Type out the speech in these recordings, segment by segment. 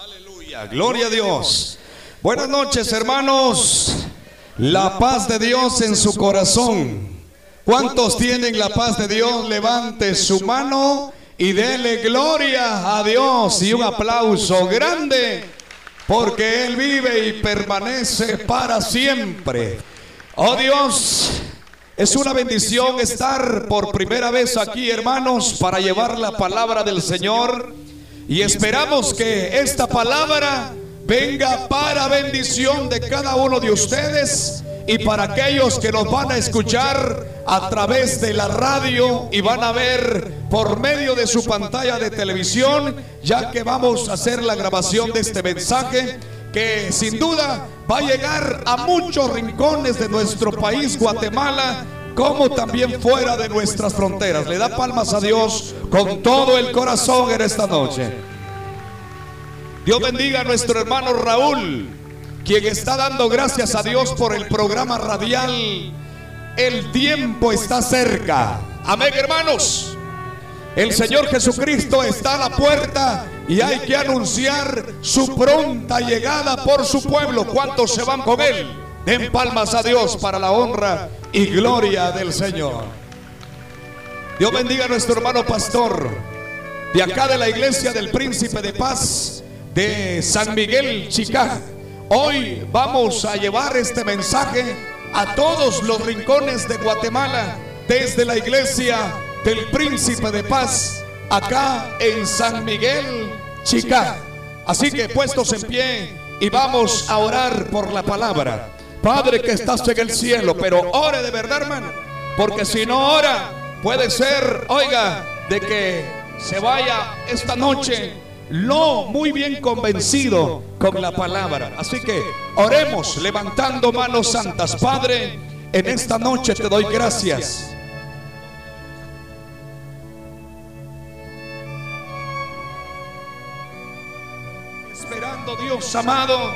Aleluya, gloria a Dios. Buenas noches, hermanos. La paz de Dios en su corazón. ¿Cuántos tienen la paz de Dios? Levante su mano y dele gloria a Dios y un aplauso grande porque Él vive y permanece para siempre. Oh Dios, es una bendición estar por primera vez aquí, hermanos, para llevar la palabra del Señor. Y esperamos que esta palabra venga para bendición de cada uno de ustedes y para aquellos que nos van a escuchar a través de la radio y van a ver por medio de su pantalla de televisión, ya que vamos a hacer la grabación de este mensaje que sin duda va a llegar a muchos rincones de nuestro país, Guatemala, como también fuera de nuestras fronteras. Le da palmas a Dios con todo el corazón en esta noche. Dios bendiga a nuestro hermano Raúl, quien está dando gracias a Dios por el programa radial. El tiempo está cerca. Amén, hermanos. El Señor Jesucristo está a la puerta y hay que anunciar su pronta llegada por su pueblo. ¿Cuántos se van con él? Den palmas a Dios para la honra y gloria del Señor. Dios bendiga a nuestro hermano pastor de acá de la iglesia del Príncipe de Paz de San Miguel Chicá. Hoy vamos a llevar este mensaje a todos los rincones de Guatemala desde la iglesia del Príncipe de Paz acá en San Miguel Chicá. Así que puestos en pie y vamos a orar por la palabra. Padre que estás en el cielo, pero ore de verdad, hermano, porque si no ora, puede ser, oiga, de que se vaya esta noche lo muy bien convencido con la palabra. Así que oremos levantando manos santas. Padre, en esta noche te doy gracias. Esperando Dios amado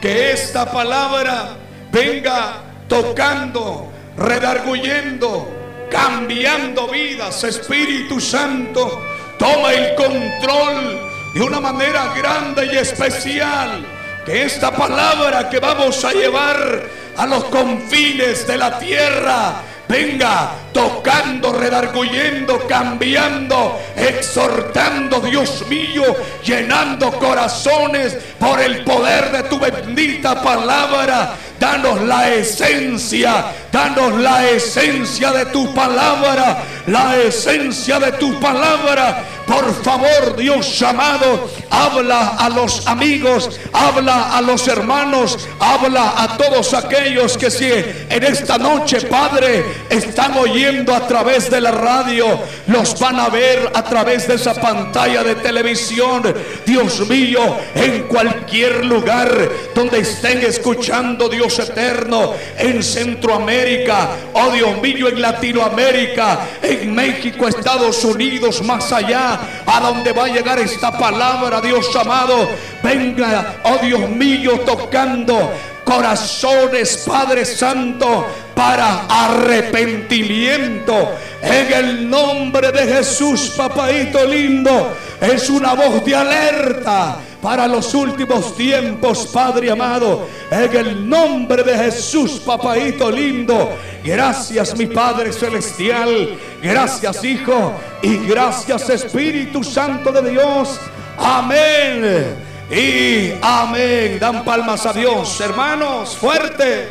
que esta palabra venga tocando, redarguyendo, cambiando vidas. Espíritu Santo, toma el control de una manera grande y especial. Que esta palabra que vamos a llevar a los confines de la tierra venga tocando, redarguyendo, cambiando, exhortando, Dios mío, llenando corazones por el poder de tu bendita palabra. Danos la esencia, danos la esencia de tu palabra, la esencia de tu palabra. Por favor, Dios amado, habla a los amigos, habla a los hermanos, habla a todos aquellos que si en esta noche, Padre, están oyendo a través de la radio, los van a ver a través de esa pantalla de televisión. Dios mío, en cualquier lugar donde estén escuchando, Dios eterno, en Centroamérica, oh Dios mío, en Latinoamérica, en México, Estados Unidos, más allá, a donde va a llegar esta palabra, Dios amado, venga, oh Dios mío, tocando corazones, Padre Santo, para arrepentimiento. En el nombre de Jesús, papaito lindo, es una voz de alerta para los últimos tiempos, Padre amado. En el nombre de Jesús, papaito lindo. Gracias, mi Padre celestial. Gracias, Hijo. Y gracias, Espíritu Santo de Dios. Amén. Y amén. Dan palmas a Dios, hermanos. Fuerte.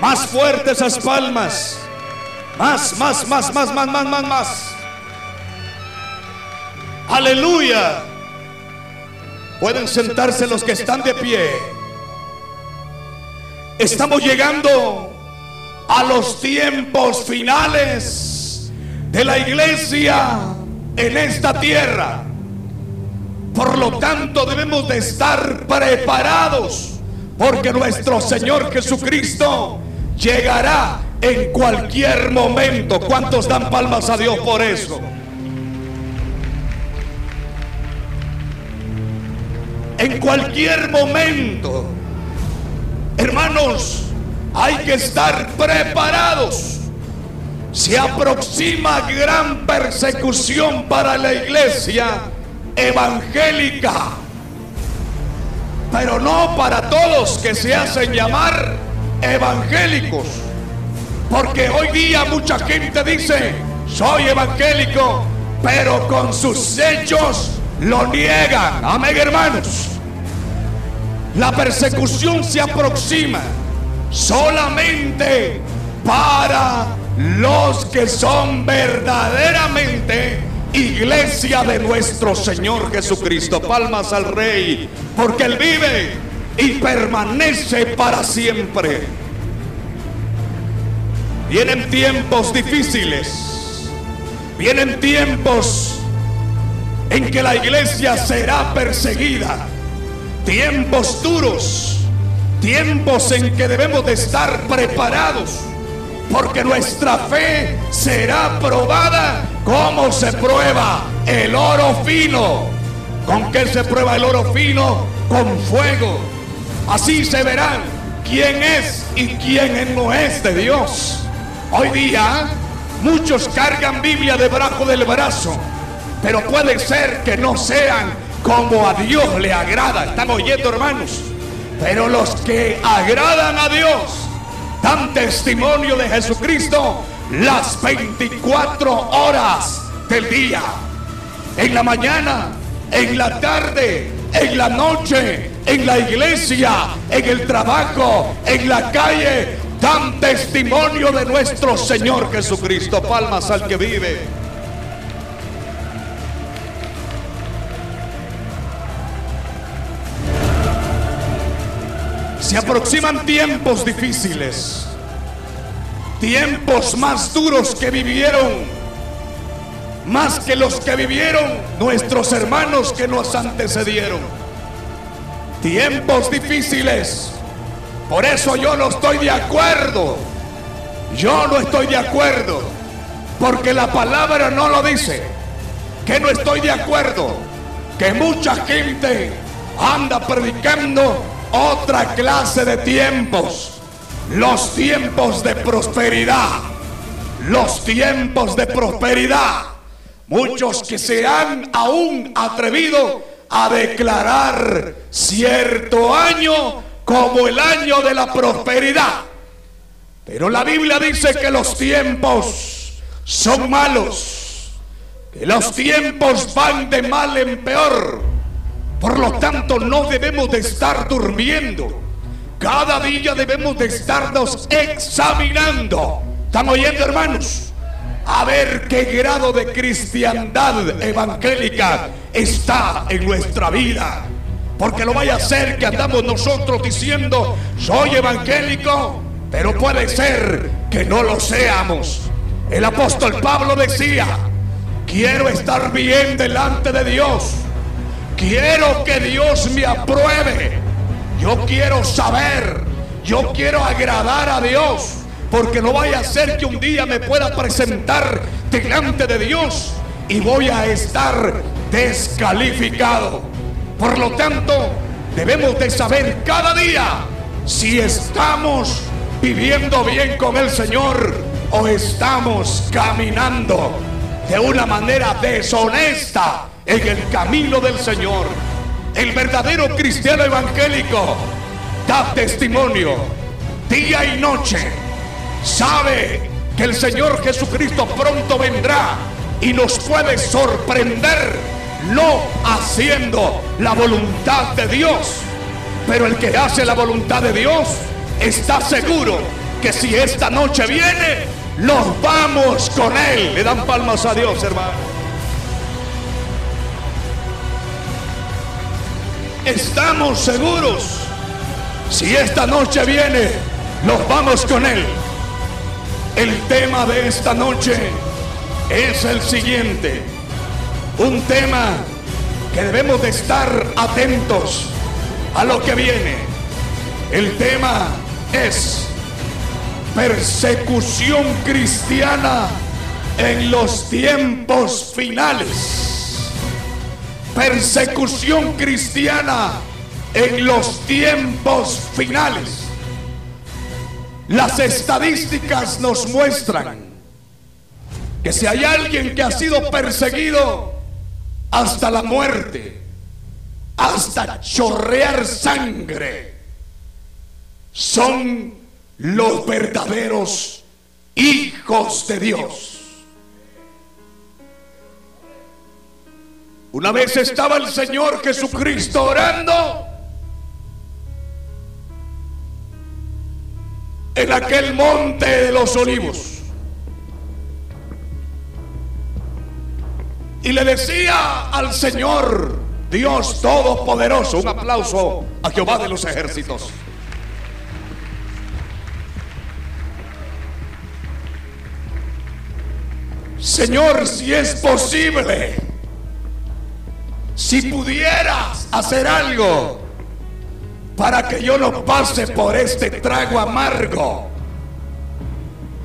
Más fuertes esas palmas. Más, más, más, más, más, más, más, más. Aleluya. Pueden sentarse los que están de pie. Estamos llegando a los tiempos finales de la iglesia en esta tierra. Por lo tanto debemos de estar preparados porque nuestro Señor Jesucristo llegará en cualquier momento. ¿Cuántos dan palmas a Dios por eso? En cualquier momento, hermanos, hay que estar preparados. Se aproxima gran persecución para la iglesia evangélica. pero no para todos que se hacen llamar evangélicos. Porque hoy día mucha gente dice, soy evangélico, pero con sus hechos lo niegan. Amén, hermanos. La persecución se aproxima solamente para los que son verdaderamente iglesia de nuestro Señor Jesucristo. Palmas al Rey, porque Él vive y permanece para siempre. Vienen tiempos difíciles, vienen tiempos en que la iglesia será perseguida, tiempos duros, tiempos en que debemos de estar preparados porque nuestra fe será probada como se prueba el oro fino. ¿Con qué se prueba el oro fino? Con fuego. Así se verán quién es y quién no es de Dios. Hoy día muchos cargan Biblia debajo del brazo, pero puede ser que no sean como a Dios le agrada. ¿Están oyendo hermanos? Pero los que agradan a Dios dan testimonio de Jesucristo las 24 horas del día. En la mañana, en la tarde, en la noche, en la iglesia, en el trabajo, en la calle, dan testimonio de nuestro Señor Jesucristo. Palmas al que vive. Se aproximan tiempos difíciles, tiempos más duros que vivieron, más que los que vivieron nuestros hermanos que nos antecedieron. Tiempos difíciles. Por eso yo no estoy de acuerdo. Yo no estoy de acuerdo. Porque la palabra no lo dice. Que no estoy de acuerdo. Que mucha gente anda predicando otra clase de tiempos. Los tiempos de prosperidad. Los tiempos de prosperidad. Muchos que se han aún atrevido a declarar cierto año como el año de la prosperidad. Pero la Biblia dice que los tiempos son malos, que los tiempos van de mal en peor. Por lo tanto, no debemos de estar durmiendo. Cada día debemos de estarnos examinando. ¿Están oyendo, hermanos? A ver qué grado de cristiandad evangélica está en nuestra vida. Porque no vaya a ser que andamos nosotros diciendo, soy evangélico, pero puede ser que no lo seamos. El apóstol Pablo decía, quiero estar bien delante de Dios Quiero que Dios me apruebe. Yo quiero saber. Yo quiero agradar a Dios. Porque no vaya a ser que un día me pueda presentar delante de Dios y voy a estar descalificado. Por lo tanto, debemos de saber cada día si estamos viviendo bien con el Señor o estamos caminando de una manera deshonesta en el camino del Señor. El verdadero cristiano evangélico da testimonio día y noche. Sabe que el Señor Jesucristo pronto vendrá y nos puede sorprender no haciendo la voluntad de Dios. Pero el que hace la voluntad de Dios está seguro que si esta noche viene, nos vamos con Él. Le dan palmas a Dios, hermano. Estamos seguros. Si esta noche viene, nos vamos con Él. El tema de esta noche es el siguiente. Un tema que debemos de estar atentos a lo que viene. El tema es persecución cristiana en los tiempos finales persecución cristiana en los tiempos finales. Las estadísticas nos muestran que si hay alguien que ha sido perseguido hasta la muerte, hasta chorrear sangre, son los verdaderos hijos de Dios. Una vez estaba el Señor Jesucristo orando en aquel monte de los olivos. Y le decía al Señor, Dios Todopoderoso, un aplauso a Jehová de los ejércitos. Señor, si es posible, si pudieras hacer algo para que yo no pase por este trago amargo,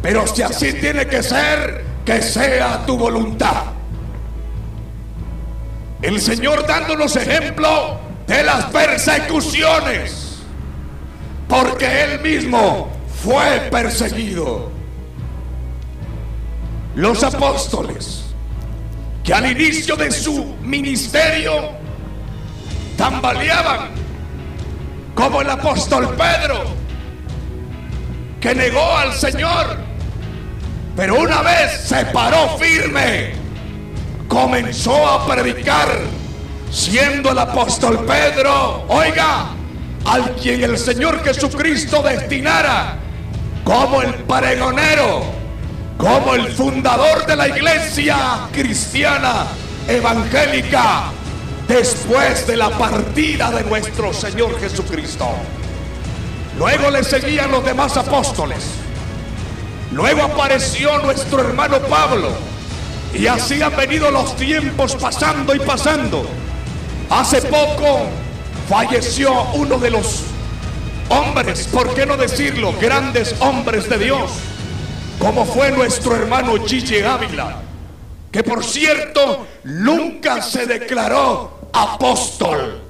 pero si así tiene que ser, que sea tu voluntad. El Señor dándonos ejemplo de las persecuciones, porque Él mismo fue perseguido. Los apóstoles, que al inicio de su ministerio tambaleaban, como el apóstol Pedro, que negó al Señor, pero una vez se paró firme comenzó a predicar, siendo el apóstol Pedro, oiga, al quien el Señor Jesucristo destinara como el pregonero, como el fundador de la iglesia cristiana evangélica, después de la partida de nuestro Señor Jesucristo. Luego le seguían los demás apóstoles. Luego apareció nuestro hermano Pablo y así han venido los tiempos pasando y pasando. Hace poco falleció uno de los hombres, ¿por qué no decirlo? Grandes hombres de Dios, como fue nuestro hermano Gigi Ávila, que por cierto nunca se declaró apóstol.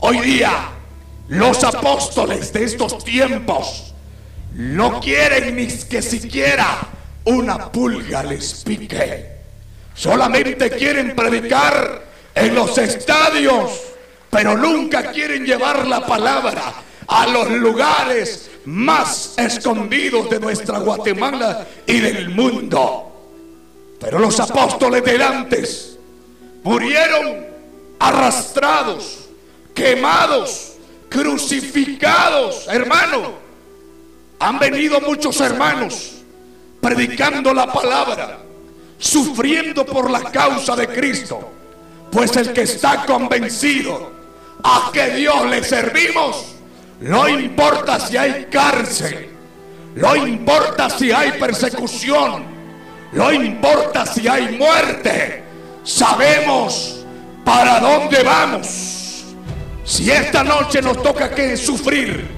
Hoy día los apóstoles de estos tiempos no quieren ni que siquiera una pulga les pique. Solamente quieren predicar en los estadios, pero nunca quieren llevar la palabra a los lugares más escondidos de nuestra Guatemala y del mundo. Pero los apóstoles de antes murieron arrastrados, quemados, crucificados, hermano. Han venido muchos hermanos predicando la palabra sufriendo por la causa de Cristo. Pues el que está convencido a que Dios le servimos, no importa si hay cárcel, no importa si hay persecución, no importa si hay muerte, sabemos para dónde vamos. Si esta noche nos toca que sufrir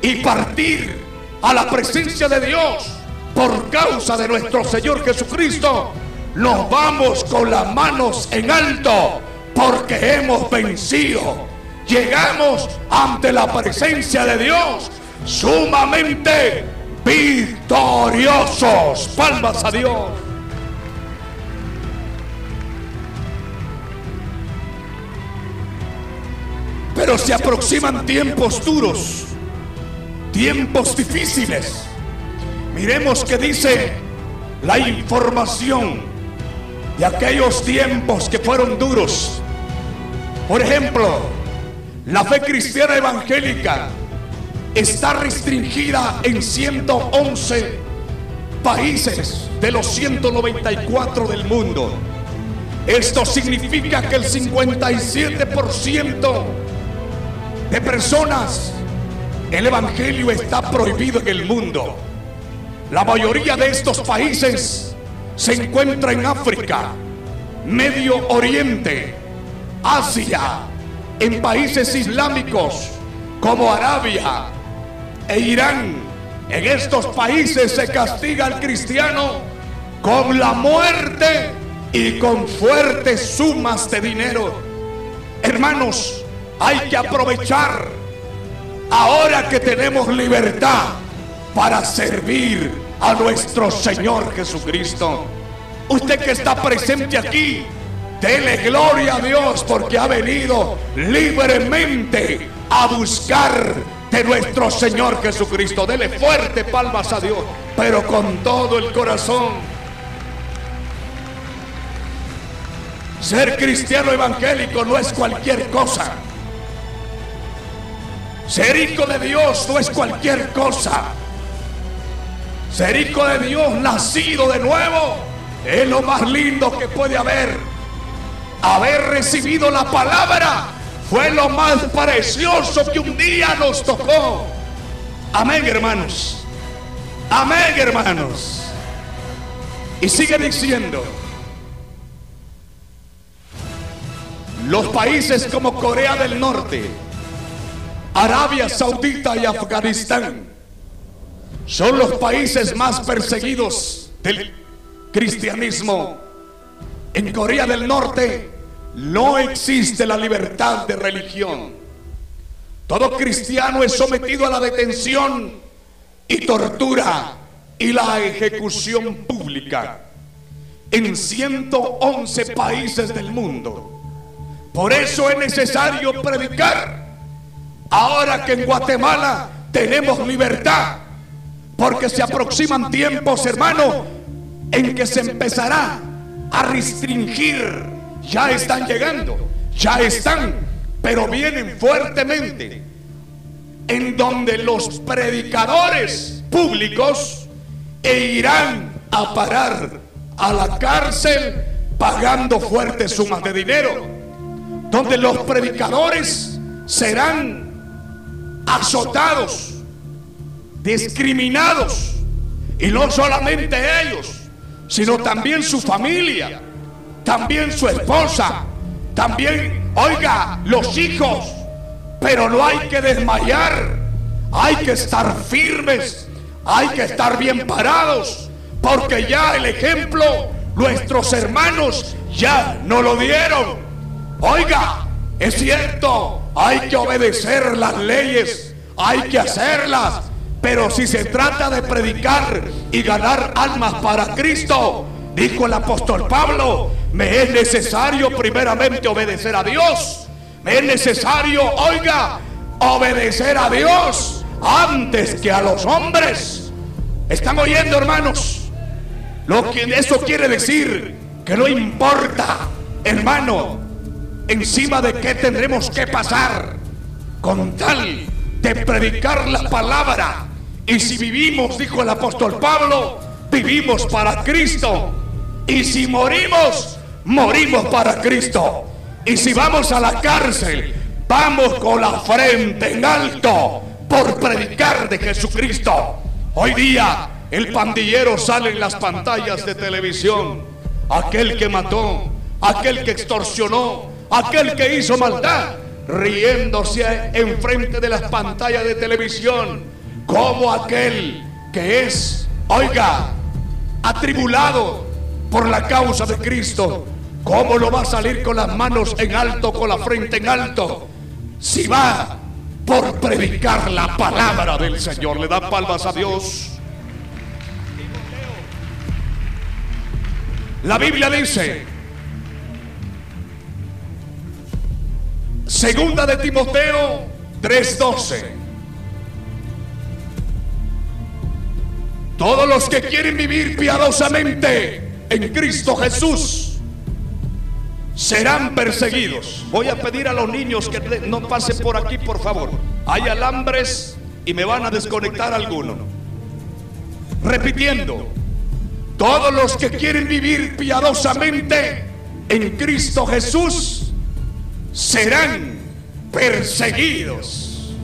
y partir a la presencia de Dios por causa de nuestro Señor Jesucristo, nos vamos con las manos en alto porque hemos vencido. Llegamos ante la presencia de Dios sumamente victoriosos. Palmas a Dios. Pero se aproximan tiempos duros, tiempos difíciles. Miremos que dice la información de aquellos tiempos que fueron duros. Por ejemplo, la fe cristiana evangélica está restringida en 111 países de los 194 del mundo. Esto significa que el 57% de personas, el Evangelio está prohibido en el mundo. La mayoría de estos países se encuentra en África, Medio Oriente, Asia, en países islámicos como Arabia e Irán. En estos países se castiga al cristiano con la muerte y con fuertes sumas de dinero. Hermanos, hay que aprovechar ahora que tenemos libertad para servir a nuestro Señor Jesucristo. Usted que está presente aquí, Dele gloria a Dios porque ha venido libremente a buscar de nuestro Señor Jesucristo. Dele fuerte palmas a Dios, pero con todo el corazón. Ser cristiano evangélico no es cualquier cosa. Ser hijo de Dios no es cualquier cosa. Ser hijo de Dios nacido de nuevo es lo más lindo que puede haber haber recibido la palabra fue lo más precioso que un día nos tocó. Amén, hermanos. Amén, hermanos. Y sigue diciendo, los países como Corea del Norte, Arabia Saudita y Afganistán son los países más perseguidos del cristianismo. En Corea del Norte no existe la libertad de religión. Todo cristiano es sometido a la detención y tortura y la ejecución pública en 111 países del mundo. Por eso es necesario predicar. Ahora que en Guatemala tenemos libertad, porque se aproximan tiempos, hermano, en que se empezará a restringir ya están llegando, ya están, pero vienen fuertemente, en donde los predicadores públicos e irán a parar a la cárcel pagando fuertes sumas de dinero, donde los predicadores serán azotados, discriminados, y no solamente ellos, sino también su familia también su esposa, también, oiga, los hijos. Pero no hay que desmayar, hay que estar firmes, hay que estar bien parados, porque ya el ejemplo nuestros hermanos ya no lo dieron. Oiga, es cierto, hay que obedecer las leyes, hay que hacerlas, pero si se trata de predicar y ganar almas para Cristo, dijo el apóstol Pablo, me es necesario primeramente obedecer a Dios. Me es necesario, oiga, obedecer a Dios antes que a los hombres. ¿Están oyendo, hermanos? Lo que eso quiere decir que no importa, hermano, encima de qué tendremos que pasar con tal de predicar la palabra. Y si vivimos, dijo el apóstol Pablo, vivimos para Cristo. Y si morimos, morimos para Cristo. Y si vamos a la cárcel, vamos con la frente en alto por predicar de Jesucristo. Hoy día el pandillero sale en las pantallas de televisión. Aquel que mató, aquel que extorsionó, aquel que hizo maldad, riéndose enfrente de las pantallas de televisión, como aquel que es, oiga, atribulado por la causa de Cristo, ¿cómo lo va a salir con las manos en alto, con la frente en alto? Si va por predicar la palabra del Señor, le da palmas a Dios. La Biblia dice, segunda de Timoteo 3:12. Todos los que quieren vivir piadosamente en Cristo Jesús serán perseguidos. Voy a pedir a los niños que no pasen por aquí, por favor. Hay alambres y me van a desconectar alguno. Repitiendo, todos los que quieren vivir piadosamente en Cristo Jesús serán perseguidos.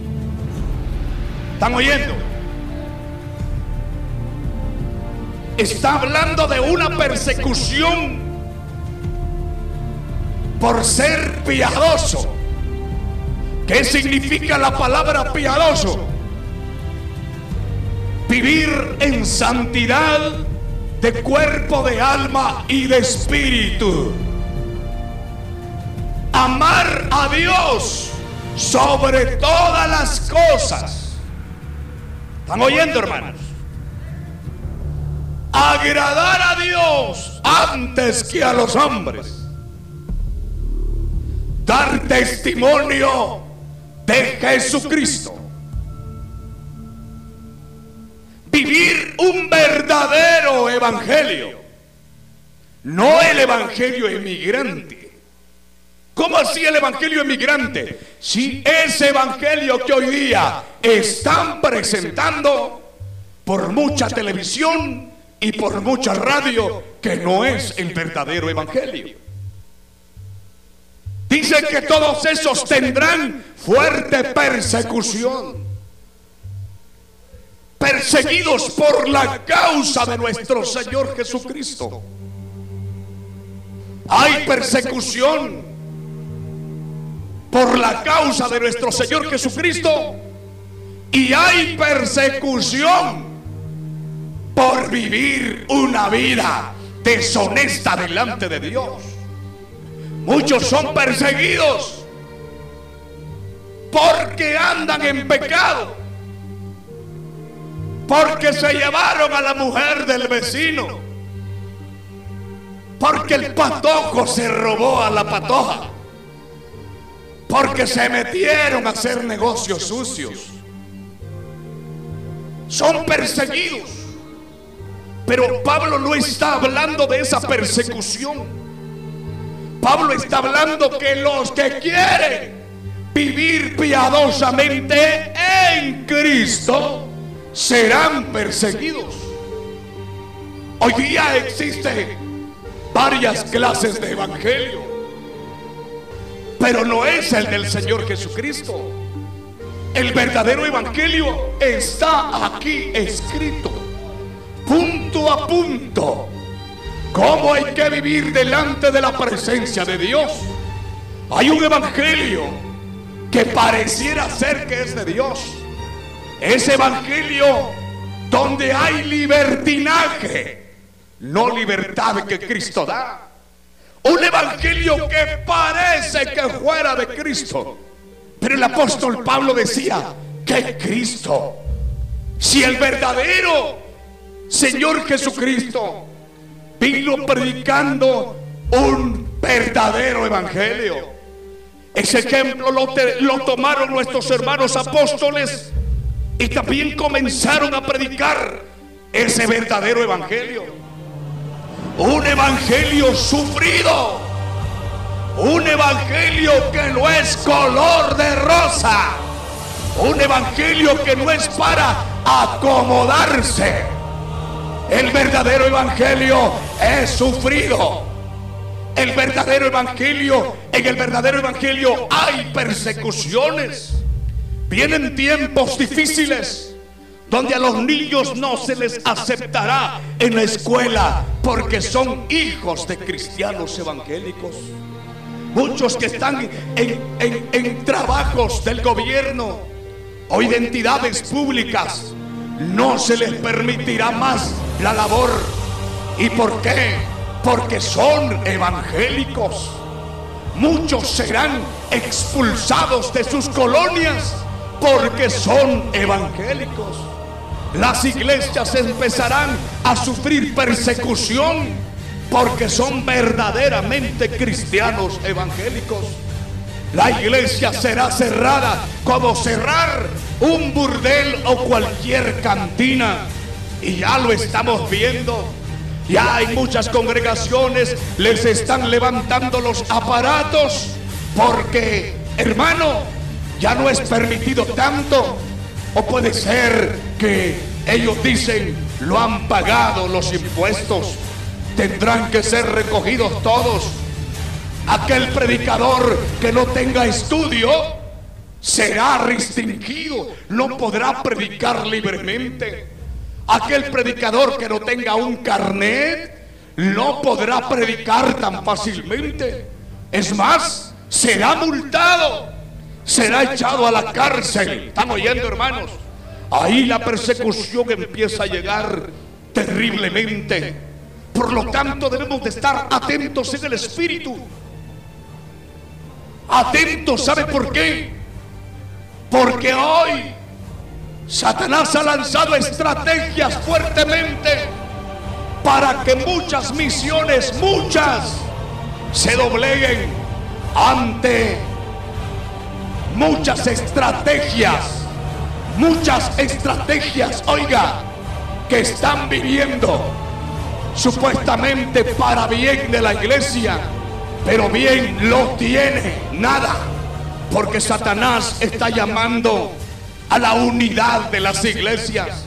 ¿Están oyendo? Está hablando de una persecución por ser piadoso. ¿Qué significa la palabra piadoso? Vivir en santidad de cuerpo, de alma y de espíritu. Amar a Dios sobre todas las cosas. ¿Están oyendo, hermanos? Agradar a Dios antes que a los hombres. dar testimonio de Jesucristo. Vivir un verdadero evangelio. No el evangelio emigrante. ¿Cómo así el evangelio emigrante? Si ese evangelio que hoy día están presentando por mucha televisión y por mucha radio, que no es el verdadero evangelio. Dice que todos esos tendrán fuerte persecución. Perseguidos por la causa de nuestro Señor Jesucristo. Hay persecución por la causa de nuestro Señor Jesucristo. Y hay persecución por vivir una vida deshonesta delante de Dios. Muchos son perseguidos porque andan en pecado, porque se llevaron a la mujer del vecino, porque el patojo se robó a la patoja, porque se metieron a hacer negocios sucios. Son perseguidos pero Pablo no está hablando de esa persecución. Pablo está hablando que los que quieren vivir piadosamente en Cristo serán perseguidos. Hoy día existen varias clases de evangelio, pero no es el del Señor Jesucristo. El verdadero evangelio está aquí escrito punto a punto cómo hay que vivir delante de la presencia de Dios. Hay un evangelio que pareciera ser que es de Dios. Ese evangelio donde hay libertinaje, no libertad que Cristo da. Un evangelio que parece que fuera de Cristo. Pero el apóstol Pablo decía que Cristo, si el verdadero Señor Jesucristo vino predicando un verdadero evangelio. Ese ejemplo lo, lo, tomaron nuestros hermanos apóstoles y también comenzaron a predicar ese verdadero evangelio. Un evangelio sufrido. Un evangelio que no es color de rosa. Un evangelio que no es para acomodarse el verdadero evangelio es sufrido. El verdadero evangelio, en el verdadero evangelio hay persecuciones. Vienen tiempos difíciles donde a los niños no se les aceptará en la escuela porque son hijos de cristianos evangélicos. Muchos que están en, en trabajos del gobierno o identidades públicas no se les permitirá más la labor. ¿Y por qué? Porque son evangélicos. Muchos serán expulsados de sus colonias porque son evangélicos. Las iglesias empezarán a sufrir persecución porque son verdaderamente cristianos evangélicos. La iglesia será cerrada como cerrar un burdel o cualquier cantina. Y ya lo estamos viendo. Ya hay muchas congregaciones, les están levantando los aparatos porque, hermano, ya no es permitido tanto. O puede ser que ellos dicen, lo han pagado los impuestos, tendrán que ser recogidos todos. Aquel predicador que no tenga estudio será restringido, no podrá predicar libremente. Aquel predicador que no tenga un carnet no podrá predicar tan fácilmente. Es más, será multado, será echado a la cárcel. ¿Están oyendo, hermanos? Ahí la persecución empieza a llegar terriblemente. Por lo tanto, debemos de estar atentos en el espíritu Atento, ¿sabe por qué? Porque hoy Satanás ha lanzado estrategias fuertemente para que muchas misiones, muchas, se dobleguen ante muchas estrategias, muchas estrategias, oiga, que están viviendo supuestamente para bien de la iglesia, pero bien lo tiene nada, porque Satanás está llamando a la unidad de las iglesias.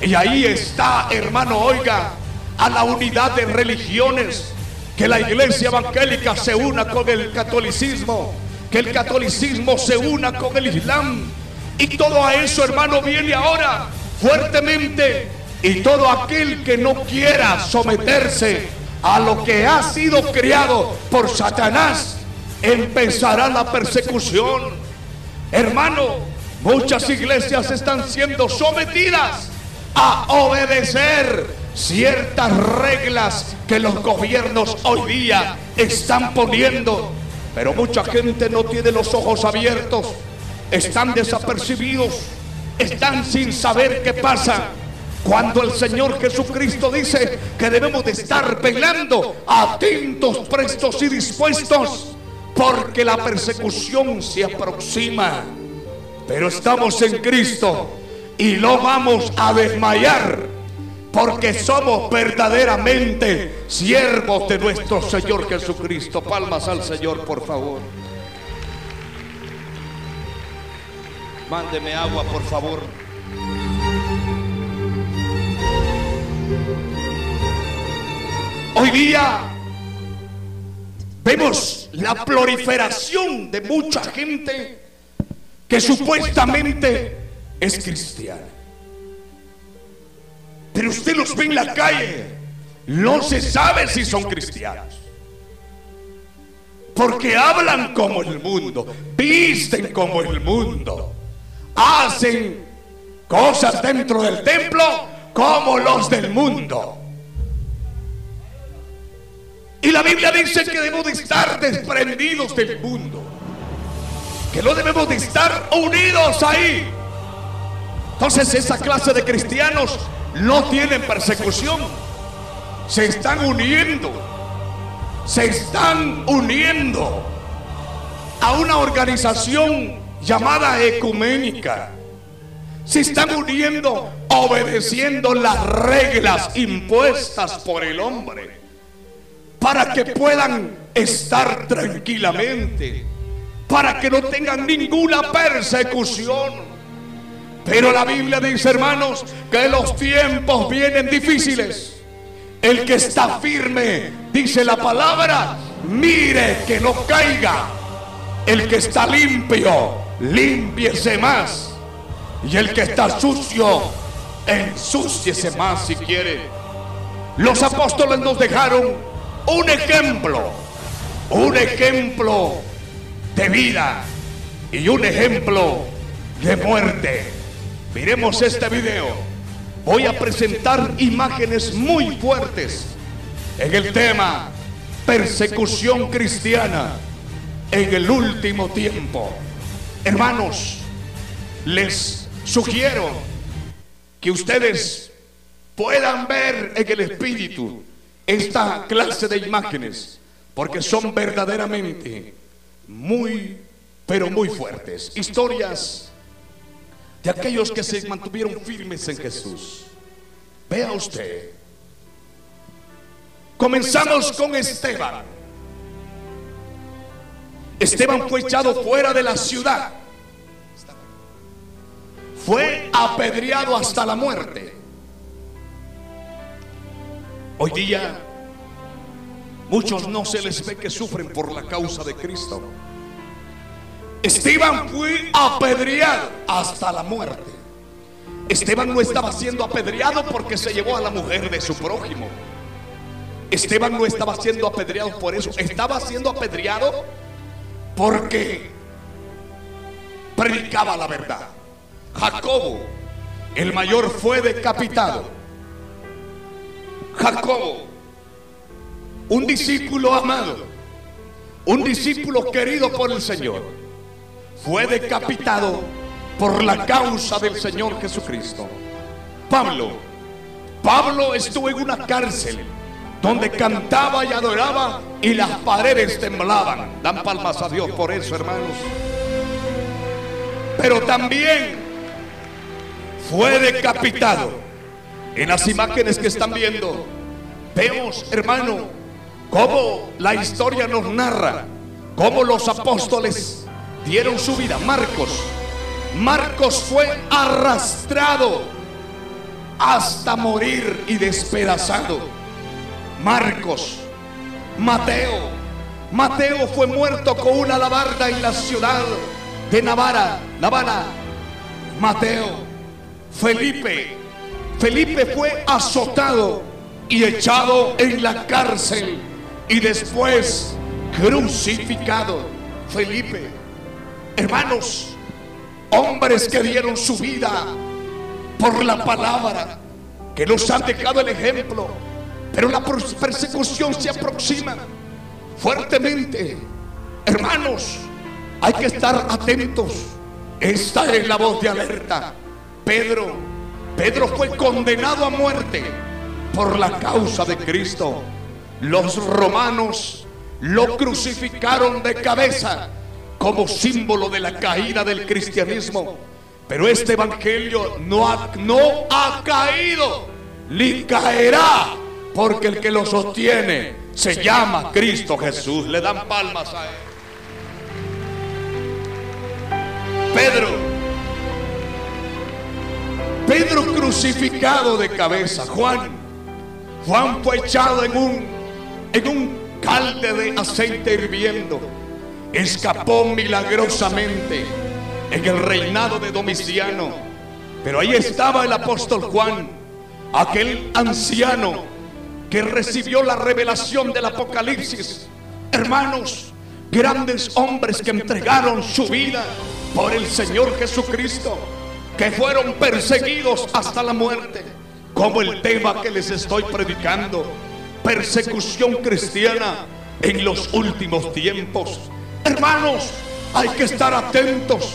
Y ahí está, hermano, oiga, a la unidad de religiones, que la iglesia evangélica se una con el catolicismo, que el catolicismo se una con el islam. Y todo a eso, hermano, viene ahora fuertemente. Y todo aquel que no quiera someterse a lo que ha sido criado por Satanás, empezará la persecución. Hermano, muchas iglesias están siendo sometidas a obedecer ciertas reglas que los gobiernos hoy día están poniendo. Pero mucha gente no tiene los ojos abiertos, están desapercibidos, están sin saber qué pasa. Cuando el Señor Jesucristo dice que debemos de estar velando, atentos, prestos y dispuestos, porque la persecución se aproxima. Pero estamos en Cristo y no vamos a desmayar porque somos verdaderamente siervos de nuestro Señor Jesucristo. Palmas al Señor, por favor. Mándeme agua, por favor. Hoy día vemos la proliferación de mucha gente que supuestamente es cristiana. Pero usted los ve en la calle. No se sabe si son cristianos. Porque hablan como el mundo, visten como el mundo, hacen cosas dentro del templo como los del mundo. Y la Biblia dice que debemos de estar desprendidos del mundo. Que no debemos de estar unidos ahí. Entonces esa clase de cristianos no tienen persecución. Se están uniendo. Se están uniendo a una organización llamada ecuménica. Se están uniendo obedeciendo las reglas impuestas por el hombre para que puedan estar tranquilamente, para que no tengan ninguna persecución. Pero la Biblia dice, hermanos, que los tiempos vienen difíciles. El que está firme, dice la palabra, mire que no caiga. El que está limpio, limpiese más. Y el que está sucio, ensúciese más si quiere. Los apóstoles nos dejaron un ejemplo, un ejemplo de vida y un ejemplo de muerte. Miremos este video. Voy a presentar imágenes muy fuertes en el tema persecución cristiana en el último tiempo. Hermanos, les sugiero que ustedes puedan ver en el espíritu esta clase de imágenes, porque son verdaderamente muy, pero muy fuertes. Historias de aquellos que se mantuvieron firmes en Jesús. Vea usted. Comenzamos con Esteban. Esteban fue echado fuera de la ciudad. Fue apedreado hasta la muerte. Hoy día muchos no se les ve que sufren por la causa de Cristo. Esteban fue apedreado hasta la muerte. Esteban no estaba siendo apedreado porque se llevó a la mujer de su prójimo. Esteban no estaba siendo apedreado por eso. Estaba siendo apedreado porque predicaba la verdad. Jacobo, el mayor, fue decapitado. Jacobo, un discípulo amado, un discípulo querido por el Señor fue decapitado por la causa del Señor Jesucristo. Pablo, Pablo estuvo en una cárcel donde cantaba y adoraba y las paredes temblaban. Dan palmas a Dios por eso, hermanos. Pero también fue decapitado. En las imágenes que están viendo, vemos, hermano, cómo la historia nos narra, cómo los apóstoles dieron su vida. Marcos, Marcos fue arrastrado hasta morir y despedazado. Marcos, Mateo, Mateo fue muerto con una labarda en la ciudad de Navarra, Navarra. Mateo, Felipe, Felipe fue azotado y echado en la cárcel y después crucificado. Felipe, hermanos, hombres que dieron su vida por la palabra, que nos han dejado el ejemplo, pero la persecución se aproxima fuertemente. Hermanos, hay que estar atentos. Esta es la voz de alerta. Pedro, Pedro fue condenado a muerte por la causa de Cristo. Los romanos lo crucificaron de cabeza como símbolo de la caída del cristianismo. Pero este evangelio no ha, no ha caído, ni caerá, porque el que lo sostiene se llama Cristo Jesús. Le dan palmas a él. Pedro, Pedro crucificado de cabeza, Juan, Juan fue echado en un, en un calde de aceite hirviendo escapó milagrosamente en el reinado de Domiciano. Pero ahí estaba el apóstol Juan, aquel anciano que recibió la revelación del Apocalipsis. Hermanos, grandes hombres que entregaron su vida por el Señor Jesucristo, que fueron perseguidos hasta la muerte, como el tema que les estoy predicando, persecución cristiana en los últimos tiempos. Hermanos, hay que estar atentos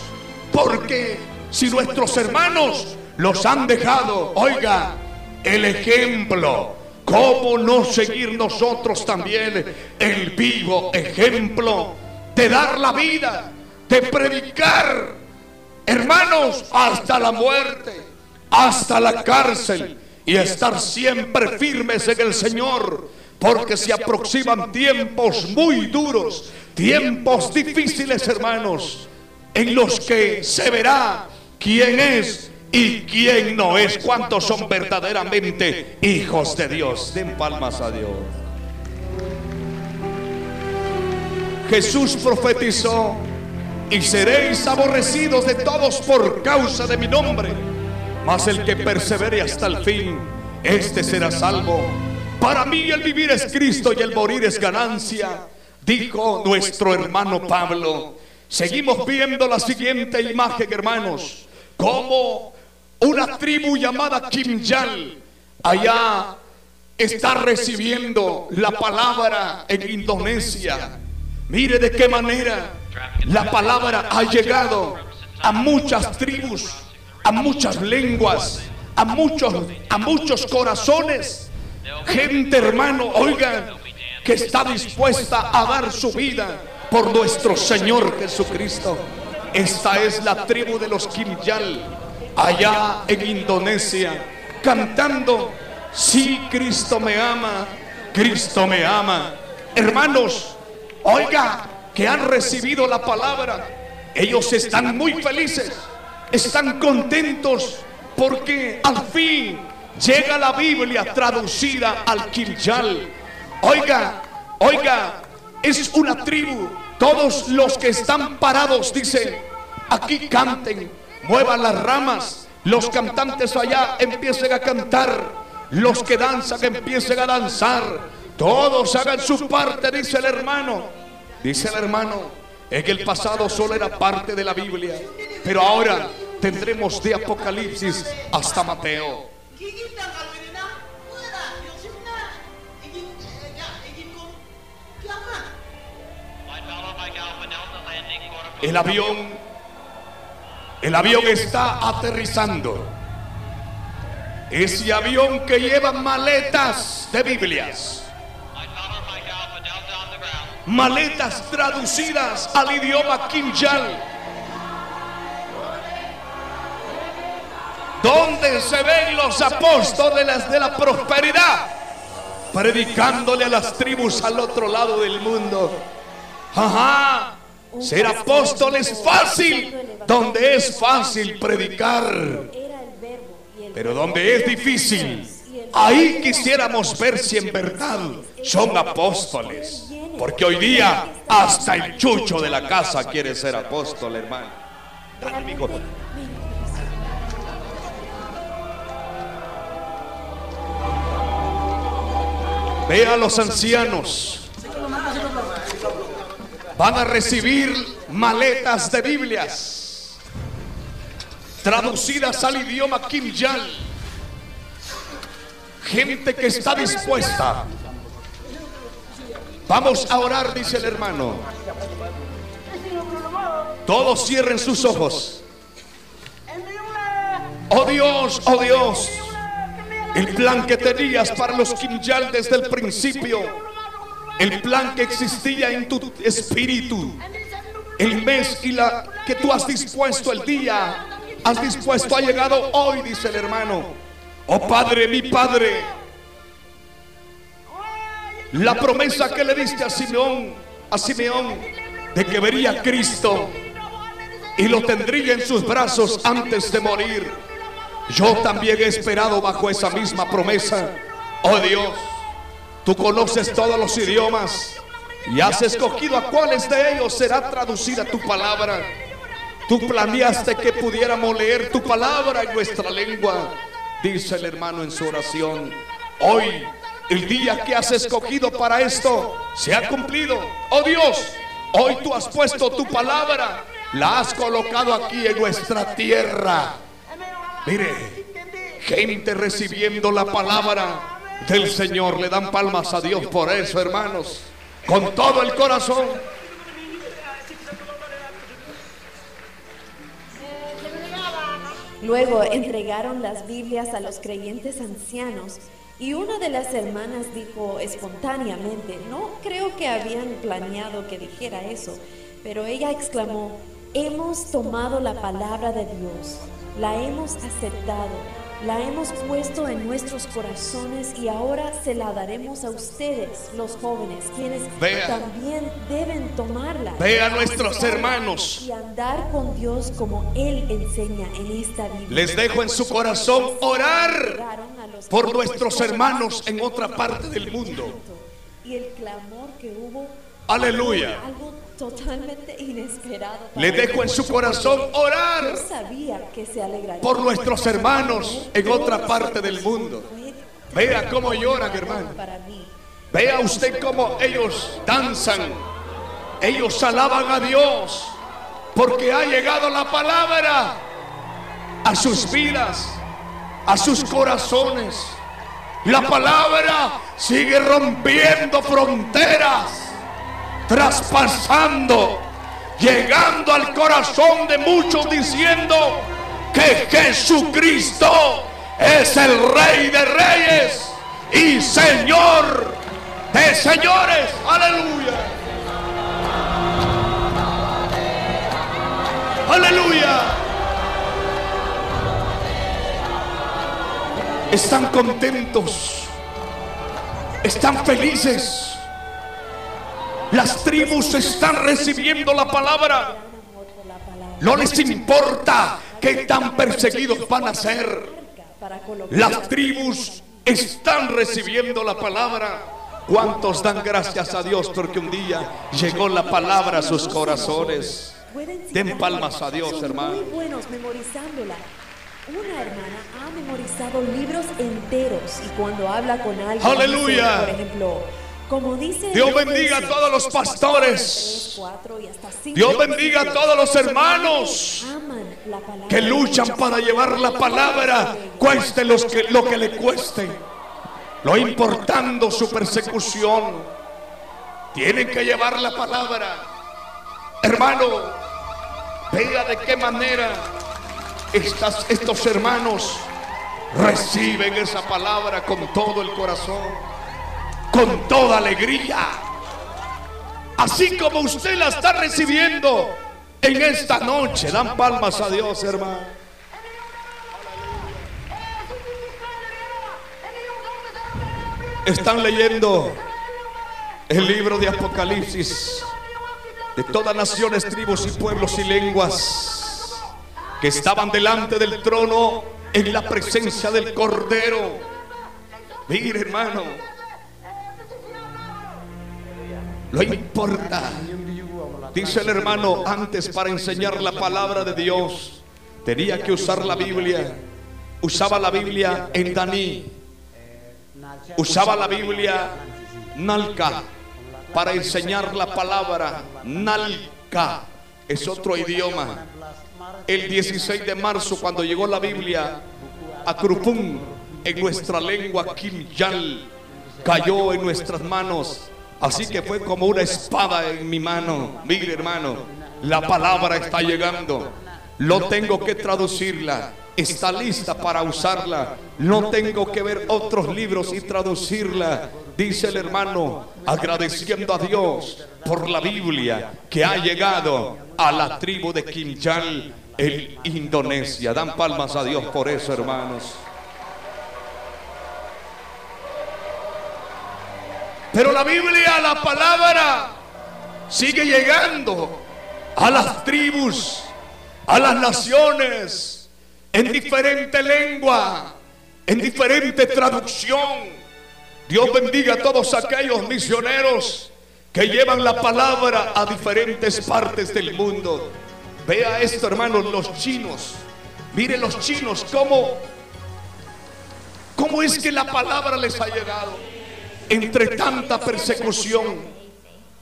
porque si nuestros hermanos los han dejado, oiga, el ejemplo, ¿cómo no seguir nosotros también el vivo ejemplo de dar la vida, de predicar, hermanos, hasta la muerte, hasta la cárcel y estar siempre firmes en el Señor? Porque se aproximan tiempos muy duros, tiempos difíciles, hermanos, en los que se verá quién es y quién no es. ¿Cuántos son verdaderamente hijos de Dios? Den palmas a Dios. Jesús profetizó, y seréis aborrecidos de todos por causa de mi nombre, mas el que persevere hasta el fin, este será salvo. Para mí el vivir es Cristo y el morir es ganancia, dijo nuestro hermano Pablo. Seguimos viendo la siguiente imagen, hermanos, como una tribu llamada Kimjal allá está recibiendo la palabra en Indonesia. Mire de qué manera la palabra ha llegado a muchas tribus, a muchas lenguas, a muchos, a muchos corazones. Gente, hermano, oigan, que está dispuesta a dar su vida por nuestro Señor Jesucristo. Esta es la tribu de los Kimyal, allá en Indonesia, cantando, sí, Cristo me ama, Cristo me ama. Hermanos, oiga, que han recibido la palabra, ellos están muy felices, están contentos porque al fin llega la Biblia traducida al Kiljal. Oiga, oiga, es una tribu. Todos los que están parados dicen, aquí canten, muevan las ramas. Los cantantes allá empiecen a cantar. Los que danzan empiecen a danzar. Todos hagan su parte, dice el hermano. Dice el hermano, en el pasado solo era parte de la Biblia, pero ahora tendremos de Apocalipsis hasta Mateo. El avión, el avión está aterrizando. Ese avión que lleva maletas de Biblias, maletas traducidas al idioma Kinjal. Donde se ven los apóstoles de la prosperidad predicándole a las tribus al otro lado del mundo. Ajá. Ser apóstol es fácil, donde es fácil predicar. Pero donde es difícil, ahí quisiéramos ver si en verdad son apóstoles. Porque hoy día hasta el chucho de la casa quiere ser apóstol, hermano. Ve a los ancianos. Van a recibir maletas de Biblias traducidas al idioma Kimyal. Gente que está dispuesta. Vamos a orar, dice el hermano. Todos cierren sus ojos. Oh Dios, oh Dios. El plan que tenías para los Kimyal desde el principio. El plan que existía en tu espíritu. El mes que tú has dispuesto el día. Has dispuesto ha llegado hoy, dice el hermano. Oh Padre, mi Padre. La promesa que le diste a Simeón, a Simeón, de que vería a Cristo y lo tendría en sus brazos antes de morir. Yo también he esperado bajo esa misma promesa. Oh Dios, tú conoces todos los idiomas y has escogido a cuáles de ellos será traducida tu palabra. Tú planeaste que pudiéramos leer tu palabra en nuestra lengua, dice el hermano en su oración. Hoy, el día que has escogido para esto se ha cumplido. Oh Dios, hoy tú has puesto tu palabra, la has colocado aquí en nuestra tierra. Mire, gente recibiendo la palabra del Señor. Le dan palmas a Dios por eso, hermanos. Con todo el corazón. Luego entregaron las Biblias a los creyentes ancianos y una de las hermanas dijo espontáneamente, no creo que habían planeado que dijera eso, pero ella exclamó, hemos tomado la palabra de Dios la hemos aceptado, la hemos puesto en nuestros corazones y ahora se la daremos a ustedes, los jóvenes, quienes también deben tomarla. Ve a nuestros hermanos. Y andar con Dios como Él enseña en esta Biblia. Les dejo en su corazón orar por nuestros hermanos en otra parte del mundo. Y el clamor que hubo. Aleluya. Algo totalmente inesperado. Le dejo en su corazón orar por nuestros hermanos en otra parte del mundo. Vea cómo lloran, hermano. Vea usted cómo ellos danzan. Ellos alaban a Dios porque ha llegado la palabra a sus vidas, a sus corazones. La palabra sigue rompiendo fronteras traspasando, llegando al corazón de muchos diciendo que Jesucristo es el Rey de Reyes y Señor de señores. Aleluya. Aleluya. Están contentos. Están felices las tribus están recibiendo la palabra. No les importa que tan perseguidos van a ser. Las tribus están recibiendo la palabra. ¿Cuántos dan gracias a Dios porque un día llegó la palabra a sus corazones? Den palmas a Dios, hermano. Una hermana ha memorizado libros enteros y cuando habla con alguien, aleluya, por ejemplo, Dios bendiga a todos los pastores. Dios bendiga a todos los hermanos que luchan para llevar la palabra, cueste los que, lo que le cueste. No importando su persecución, tienen que llevar la palabra. Hermano, vea de qué manera estos hermanos reciben esa palabra con todo el corazón con toda alegría. Así como usted la está recibiendo en esta noche. Dan palmas a Dios, hermano. Están leyendo el libro de Apocalipsis de todas naciones, tribus y pueblos y lenguas que estaban delante del trono en la presencia del Cordero. Mire, hermano, lo importa. Dice el hermano, antes para enseñar la palabra de Dios, tenía que usar la Biblia. Usaba la Biblia en Daní. Usaba la Biblia Nalca para enseñar la palabra. Nalca es otro idioma. El 16 de marzo, cuando llegó la Biblia a Krupun, en nuestra lengua Kimyal, cayó en nuestras manos Así que fue como una espada en mi mano. Mire hermano, la palabra está llegando. Lo tengo que traducirla. Está lista para usarla. No tengo que ver otros libros y traducirla. Dice el hermano, agradeciendo a Dios por la Biblia que ha llegado a la tribu de Kimjal en Indonesia. Dan palmas a Dios por eso, hermanos. Pero la Biblia, la palabra, sigue llegando a las tribus, a las naciones, en diferente lengua, en diferente traducción. Dios bendiga a todos aquellos misioneros que llevan la palabra a diferentes partes del mundo. Vea esto, hermanos, los chinos. Miren los chinos, cómo, cómo es que la palabra les ha llegado entre tanta persecución.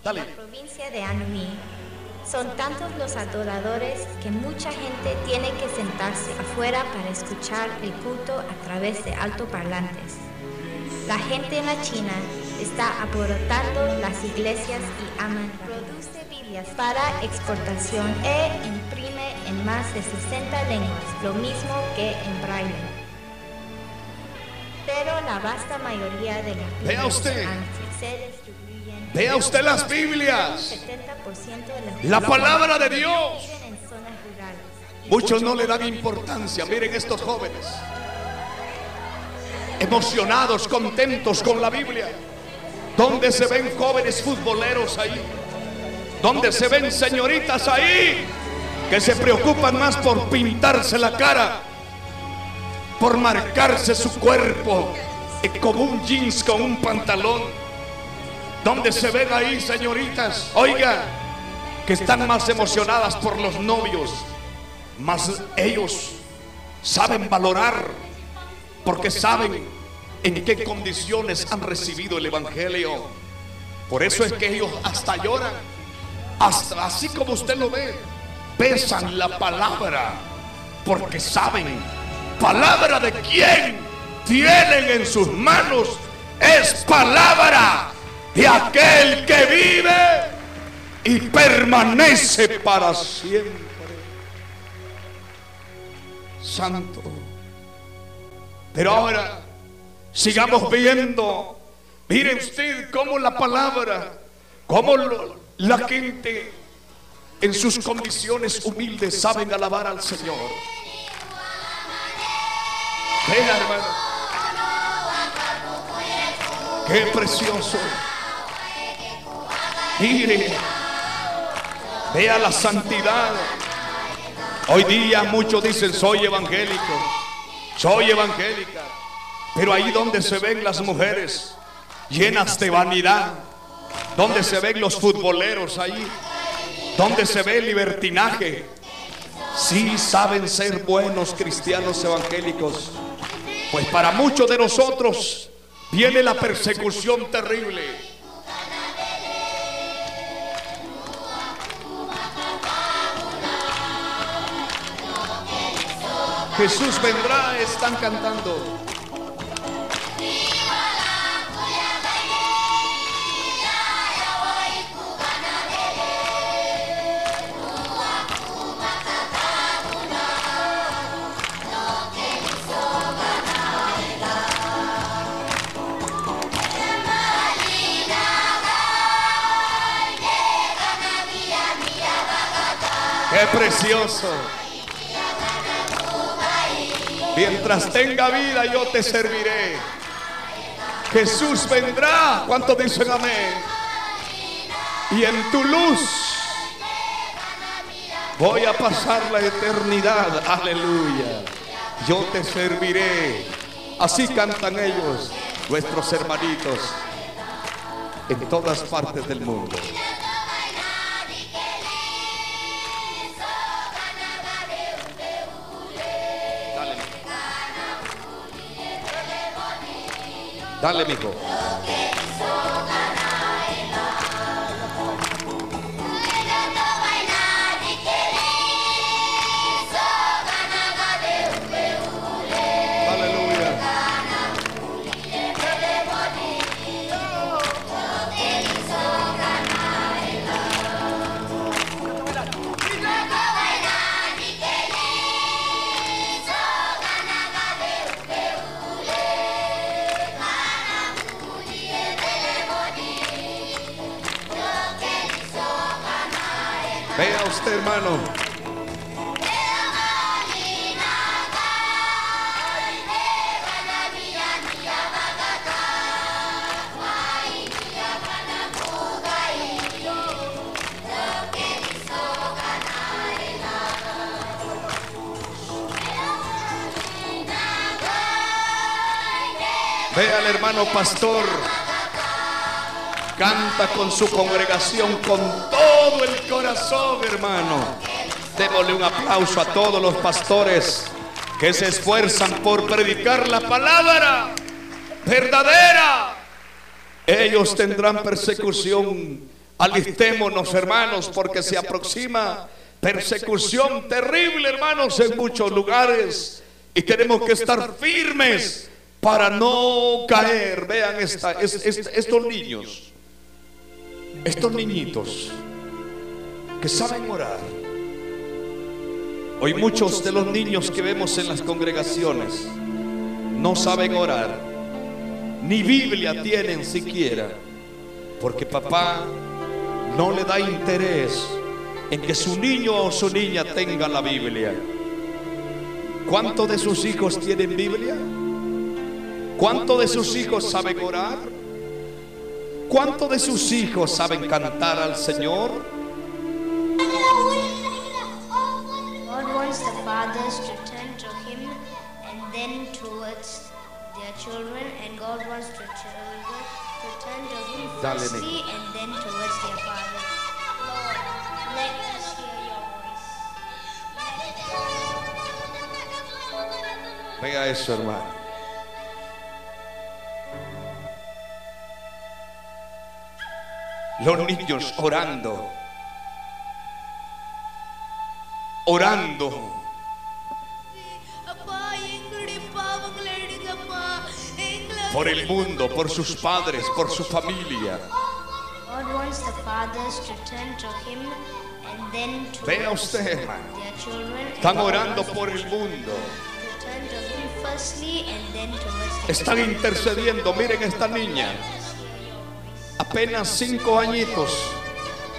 Dale. En la provincia de Anhui son tantos los adoradores que mucha gente tiene que sentarse afuera para escuchar el culto a través de altoparlantes. La gente en la China está aportando las iglesias y aman. Produce Para exportación e imprime en más de 60 lenguas, lo mismo que en braille pero la vasta mayoría de las Vea usted. Vea usted las Biblias. La palabra de Dios. Muchos no le dan importancia. Miren estos jóvenes. Emocionados, contentos con la Biblia. Donde se ven jóvenes futboleros ahí. Donde se ven señoritas ahí que se preocupan más por pintarse la cara por marcarse su cuerpo como un jeans con un pantalón. Donde se ven ahí, señoritas, oiga, que están más emocionadas por los novios, más ellos saben valorar, porque saben en qué condiciones han recibido el Evangelio. Por eso es que ellos hasta lloran, hasta así como usted lo ve, pesan la palabra, porque saben palabra de quien tienen en sus manos es palabra de aquel que vive y permanece para siempre. Santo. Pero ahora sigamos viendo. Mire usted cómo la palabra, cómo la gente en sus condiciones humildes saben alabar al Señor. Vea, hermano. Qué precioso. Mire. Vea la santidad. Hoy día muchos dicen soy evangélico. Soy evangélica. Pero ahí donde se ven las mujeres llenas de vanidad. Donde se ven los futboleros ahí. Donde se ve el libertinaje. Sí saben ser buenos cristianos evangélicos. Pues para muchos de nosotros viene la persecución terrible. Jesús vendrá, están cantando. Qué precioso. Mientras tenga vida yo te serviré. Jesús vendrá. ¿Cuántos dicen amén? Y en tu luz voy a pasar la eternidad. Aleluya. Yo te serviré. Así cantan ellos, nuestros hermanitos, en todas partes del mundo. Dale, mijo. Hermano pastor. Canta con su congregación con todo el corazón, hermano. Démosle un aplauso a todos los pastores que se esfuerzan por predicar la palabra verdadera. Ellos tendrán persecución. Alistémonos, hermanos, porque se aproxima persecución terrible, hermanos, en muchos lugares. Y tenemos que estar firmes para no caer. Vean esta, es- es- estos niños, estos niñitos que saben orar. Hoy muchos de los niños que vemos en las congregaciones no saben orar, ni Biblia tienen siquiera, porque papá no le da interés en que su niño o su niña tenga la Biblia. ¿Cuántos de sus hijos tienen Biblia? ¿Cuántos de sus hijos saben orar? ¿Cuántos de sus hijos saben cantar al Señor? God wants the fathers to turn to Him and then towards their children, and God wants the children to turn to Him Dale, firstly and then towards their fathers. Lord, let us hear your voice. Vea eso, hermano. Los niños orando. Orando. Por el mundo, por sus padres, por su familia. Vea usted, hermano. Están orando por el mundo. Están intercediendo. Miren esta niña. Apenas cinco añitos.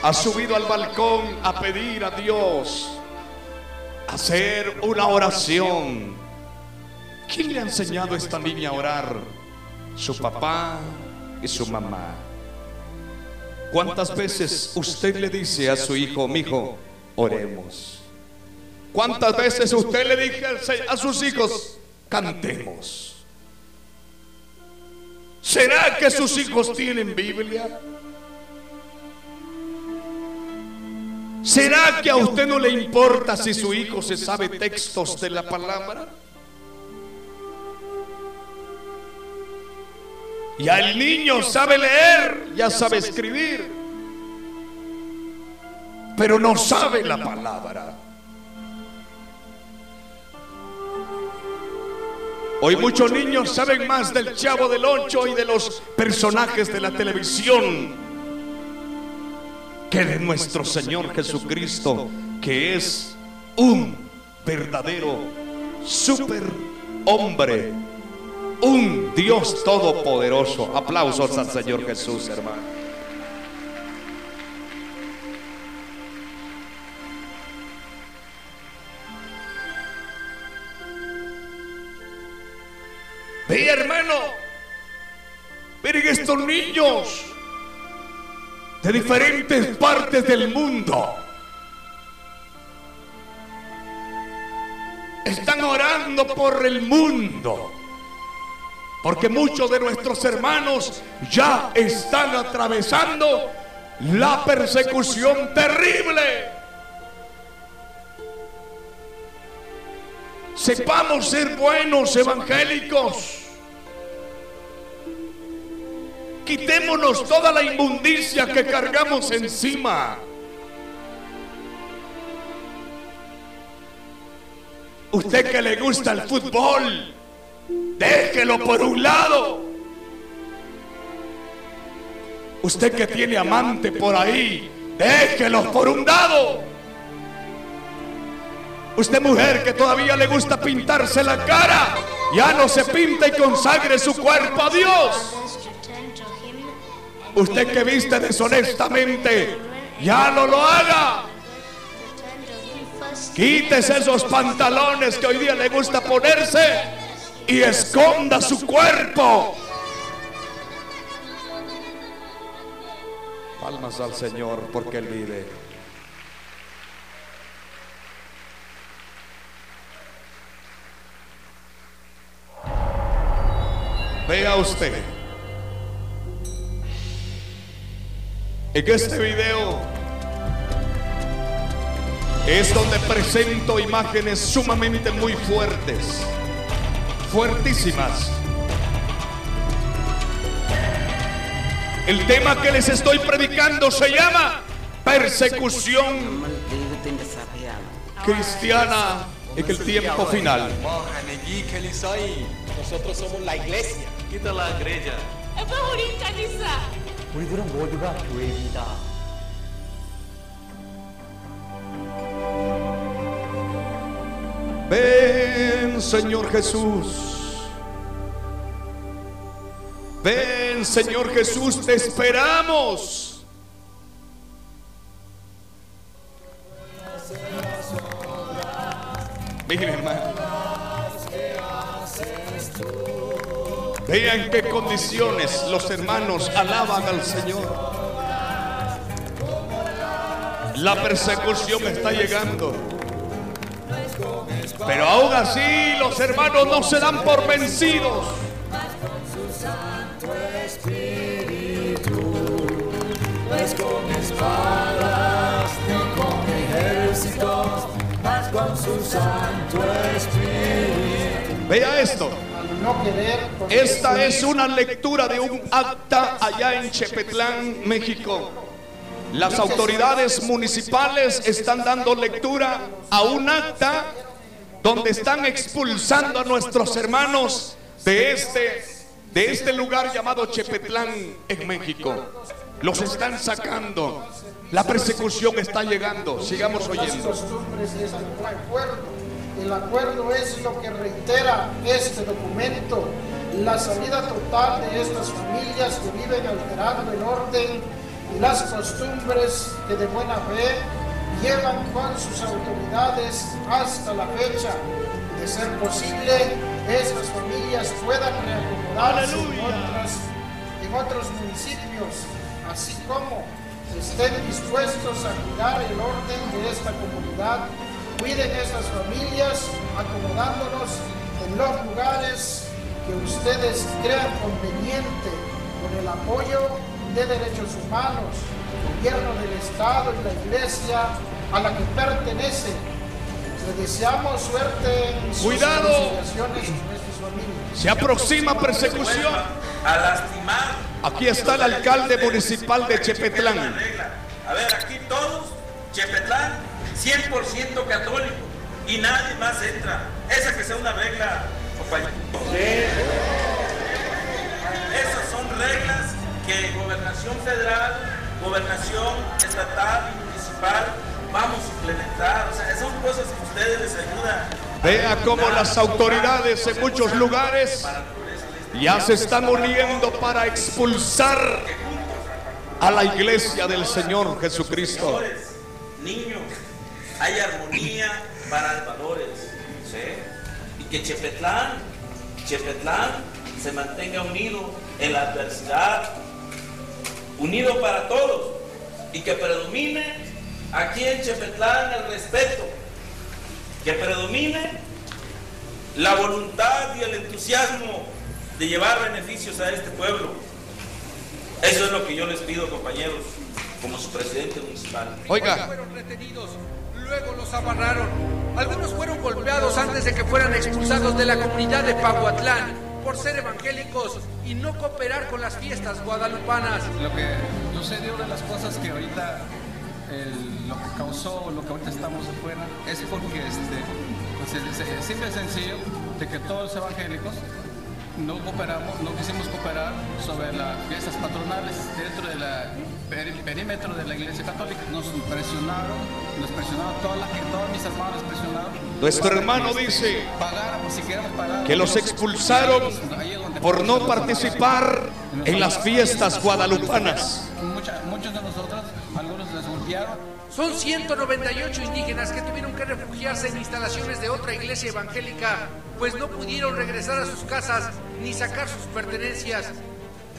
Ha subido al balcón a pedir a Dios. Hacer una oración. ¿Quién le ha enseñado a esta niña a orar? Su papá y su mamá. ¿Cuántas veces usted le dice a su hijo, mi hijo, oremos? ¿Cuántas veces usted le dice a sus hijos, cantemos? ¿Será que sus hijos tienen Biblia? ¿Será que a usted no le importa si su hijo se sabe textos de la palabra? Ya el niño sabe leer, ya sabe escribir, pero no sabe la palabra. Hoy muchos niños saben más del chavo del ocho y de los personajes de la televisión que de nuestro Señor Jesucristo, que es un verdadero super hombre, un Dios todopoderoso. Aplausos al Señor Jesús, hermano. Ve hermano, miren estos niños de diferentes partes del mundo. Están orando por el mundo. Porque muchos de nuestros hermanos ya están atravesando la persecución terrible. Sepamos ser buenos evangélicos. Quitémonos toda la inmundicia que cargamos encima. Usted que le gusta el fútbol, déjelo por un lado. Usted que tiene amante por ahí, déjelo por un lado. Usted mujer que todavía le gusta pintarse la cara, ya no se pinta y consagre su cuerpo a Dios. Usted que viste deshonestamente, ya no lo haga. Quítese esos pantalones que hoy día le gusta ponerse y esconda su cuerpo. Palmas al Señor porque Él vive. Vea usted. En este video es donde presento imágenes sumamente muy fuertes, fuertísimas. El tema que les estoy predicando se llama persecución cristiana en el tiempo final. Nosotros somos la iglesia. Kita la igreja. 우리들은 모두가 교회입니다. Ven, Señor Jesús. Ven, Señor Jesús, te esperamos. Miren, hermano. Vean qué condiciones los hermanos alaban al Señor. La persecución está llegando. Pero aún así los hermanos no se dan por vencidos. Vea esto. Esta es una lectura de un acta allá en Chepetlán, México. Las autoridades municipales están dando lectura a un acta donde están expulsando a nuestros hermanos de este, de este lugar llamado Chepetlán en México. Los están sacando. La persecución está llegando. Sigamos oyendo. El acuerdo es lo que reitera este documento, la salida total de estas familias que viven alterando el orden y las costumbres que de buena fe llevan con sus autoridades hasta la fecha. De ser posible, estas familias puedan reacomodarse en, Aleluya. otras, en otros municipios, así como estén dispuestos a cuidar el orden de esta comunidad. Cuiden estas familias acomodándonos en los lugares que ustedes crean conveniente con el apoyo de derechos humanos, el gobierno del Estado y la iglesia a la que pertenecen. Les deseamos suerte en sus Cuidado. con estas familias. Se aproxima persecución. A lastimar. Aquí está el alcalde municipal de Chepetlán. A ver, aquí todos, Chepetlán, 100% católico. Y nadie más entra. Esa que sea una regla, compañero. Esas son reglas que gobernación federal, gobernación estatal y municipal vamos a implementar. O sea, son cosas que ustedes les ayudan. Vea cómo las autoridades en muchos lugares ya se están uniendo para expulsar a la iglesia del Señor Jesucristo. niños, hay armonía para valores, ¿sí? Y que Chepetlán, Chepetlán se mantenga unido en la adversidad, unido para todos y que predomine aquí en Chepetlán el respeto, que predomine la voluntad y el entusiasmo de llevar beneficios a este pueblo. Eso es lo que yo les pido, compañeros, como su presidente municipal. Oiga. Fueron retenidos, luego los amarraron. Algunos fueron golpeados antes de que fueran expulsados de la comunidad de Pahuatlán por ser evangélicos y no cooperar con las fiestas guadalupanas. Lo que sucede, una de las cosas que ahorita, lo que causó, lo que ahorita estamos afuera, es porque este, pues, es, es- es simple y sencillo de que todos los evangélicos no cooperamos, no quisimos cooperar sobre las fiestas patronales dentro del perímetro de la iglesia católica. Nos presionaron, nos presionaron, toda la, todos mis hermanos presionaron. Nuestro hermano dice pagáramos, si pagar, que los expulsaron por no participar en las fiestas guadalupanas. Muchos de nosotros, algunos les golpearon. Son 198 indígenas que tuvieron que refugiarse en instalaciones de otra iglesia evangélica, pues no pudieron regresar a sus casas ni sacar sus pertenencias.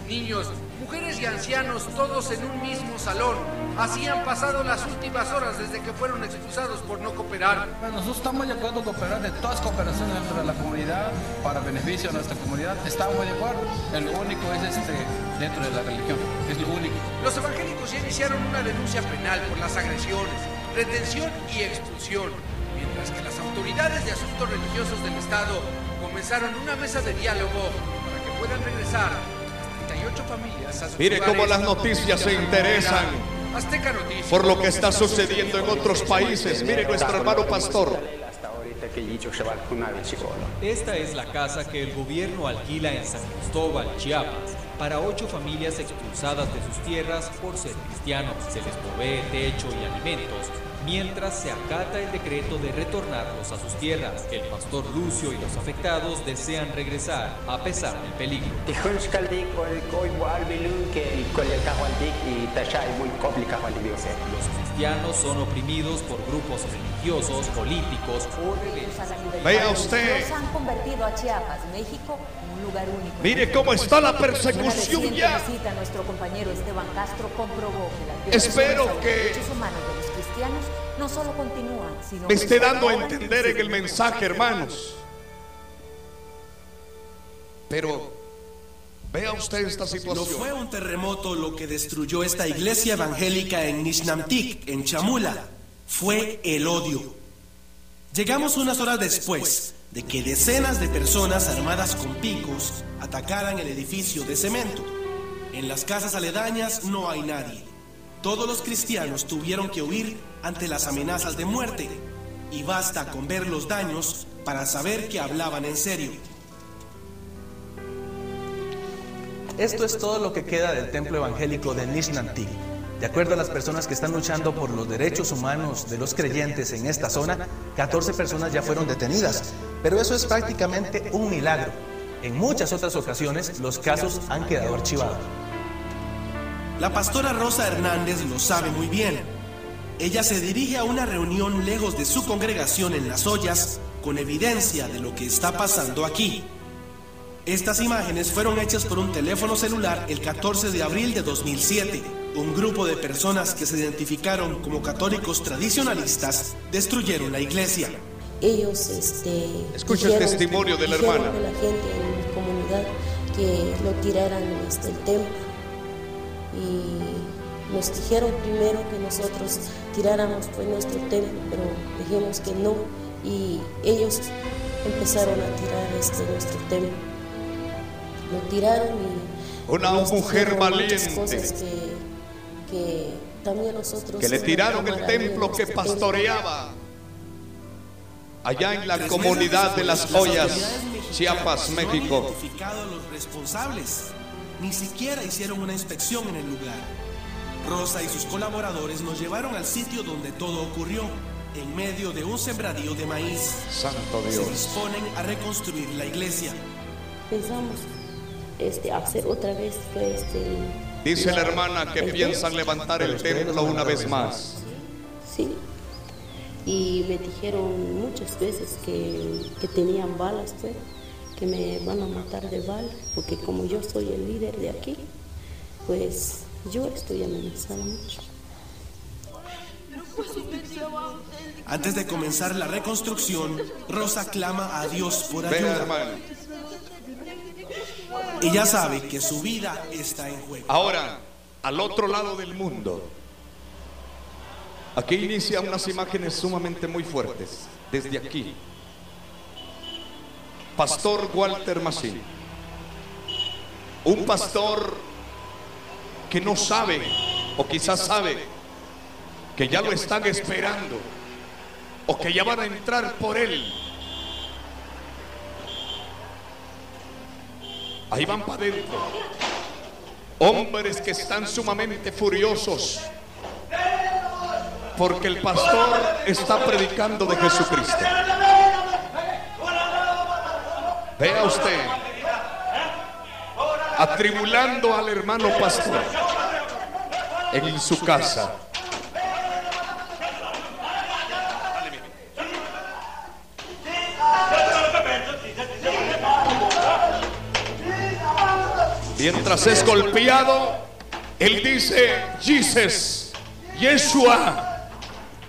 Niños, mujeres y ancianos, todos en un mismo salón, así han pasado las últimas horas desde que fueron expulsados por no cooperar. Nosotros estamos de acuerdo con cooperar de todas cooperaciones dentro de la comunidad para beneficio de nuestra comunidad. Estamos de acuerdo. El único es este dentro de la religión. Es lo único. Los evangélicos ya iniciaron una denuncia penal por las agresiones, retención y expulsión, mientras que las autoridades de asuntos religiosos del Estado comenzaron una mesa de diálogo para que puedan regresar las 38 familias a sus Mire cómo las noticias se interesan Azteca Noticias. por lo que está sucediendo en otros países. Mire nuestro hermano pastor. Esta es la casa que el gobierno alquila en San Cristóbal, Chiapas, para ocho familias expulsadas de sus tierras por ser cristianos. Se les provee techo y alimentos, mientras se acata el decreto de retornarlos a sus tierras. El pastor Lucio y los afectados desean regresar a pesar del peligro. Los cristianos son oprimidos por grupos religiosos, políticos o rebeldes. Vea usted. Nos han convertido a Chiapas, México, en un lugar único. Mire cómo está la persecución ya. visita a nuestro compañero Esteban Castro comprobó que las violaciones Espero los que derechos humanos de los cristianos no solo continúan, sino Me esté dando a entender en el mensaje, hermanos. Pero vea usted esta No situación. fue un terremoto lo que destruyó esta iglesia evangélica en Nishnamtik, en Chamula. Fue el odio. Llegamos unas horas después de que decenas de personas armadas con picos atacaran el edificio de cemento. En las casas aledañas no hay nadie. Todos los cristianos tuvieron que huir ante las amenazas de muerte. Y basta con ver los daños para saber que hablaban en serio. Esto es todo lo que queda del templo evangélico de Nishnantik. De acuerdo a las personas que están luchando por los derechos humanos de los creyentes en esta zona, 14 personas ya fueron detenidas. Pero eso es prácticamente un milagro. En muchas otras ocasiones los casos han quedado archivados. La pastora Rosa Hernández lo sabe muy bien. Ella se dirige a una reunión lejos de su congregación en Las Ollas con evidencia de lo que está pasando aquí. Estas imágenes fueron hechas por un teléfono celular el 14 de abril de 2007. Un grupo de personas que se identificaron como católicos tradicionalistas destruyeron la iglesia. Ellos este, Escucha el testimonio de la hermana. a la gente en mi comunidad que lo tiraran este, el templo y nos dijeron primero que nosotros tiráramos pues nuestro templo, pero dijimos que no y ellos empezaron a tirar este nuestro templo. Lo tiraron y Una mujer valiente. cosas que, que también nosotros Que le tiraron el templo que pastoreaba allá en la comunidad de las ollas, Chiapas, México. los responsables. Ni siquiera hicieron una inspección en el lugar. Rosa y sus colaboradores nos llevaron al sitio donde todo ocurrió, en medio de un sembradío de maíz. Santo Se Dios. disponen a reconstruir la iglesia. pensamos este, hacer otra vez que este, Dice la hermana que piensan levantar el templo una vez más. Sí. Y me dijeron muchas veces que, que tenían balas, pues, que me van a matar de bala, porque como yo soy el líder de aquí, pues yo estoy amenazada mucho. Antes de comenzar la reconstrucción, Rosa clama a Dios por Ven, hermano. Ella sabe que su vida está en juego. Ahora, al otro lado del mundo, aquí inicia unas imágenes sumamente muy fuertes. Desde aquí, Pastor Walter Massín, un pastor que no sabe, o quizás sabe, que ya lo están esperando, o que ya van a entrar por él. Ahí van para adentro. Hombres que están sumamente furiosos porque el pastor está predicando de Jesucristo. Vea usted, atribulando al hermano pastor en su casa. Mientras es golpeado, él dice, Jesus, Yeshua,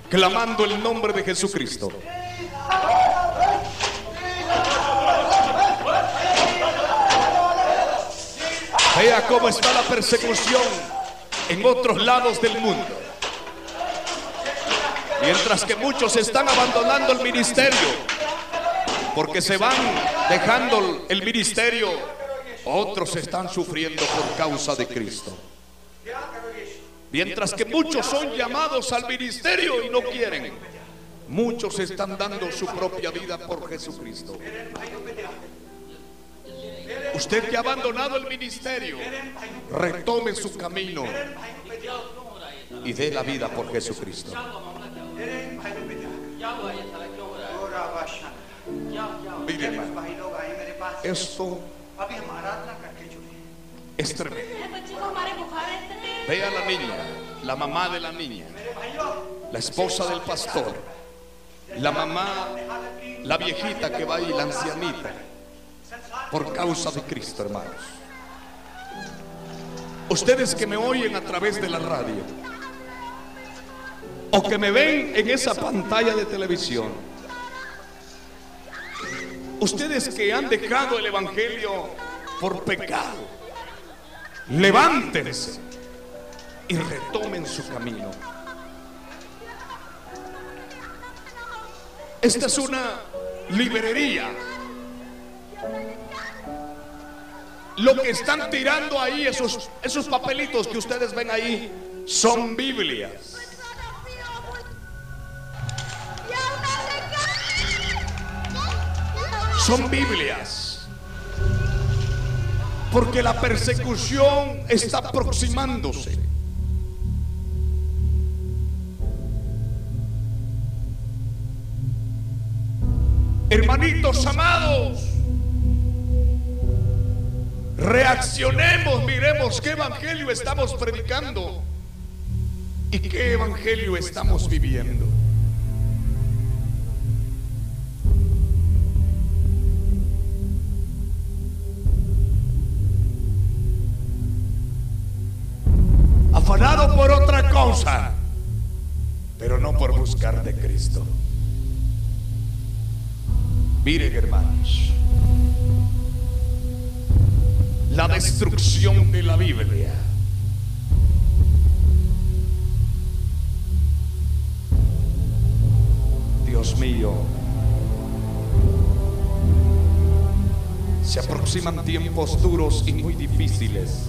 clamando el nombre de Jesucristo. Vea cómo está la persecución en otros lados del mundo. Mientras que muchos están abandonando el ministerio porque se van dejando el ministerio, otros están sufriendo por causa de Cristo. Mientras que muchos son llamados al ministerio y no quieren, muchos están dando su propia vida por Jesucristo. Usted que ha abandonado el ministerio, retome su camino y dé la vida por Jesucristo. Mire, es tremendo. Ve a la niña, la mamá de la niña, la esposa del pastor, la mamá, la viejita que va ahí, la ancianita, por causa de Cristo, hermanos. Ustedes que me oyen a través de la radio. O que me ven en esa pantalla de televisión, ustedes que han dejado el Evangelio por pecado, levántense y retomen su camino. Esta es una librería. Lo que están tirando ahí, esos, esos papelitos que ustedes ven ahí, son Biblias. Son Biblias. Porque la persecución está aproximándose. Hermanitos amados, reaccionemos, miremos qué evangelio estamos predicando y qué evangelio estamos viviendo. Pero no por buscar de Cristo. Miren hermanos, la destrucción de la Biblia. Dios mío, se aproximan tiempos duros y muy difíciles.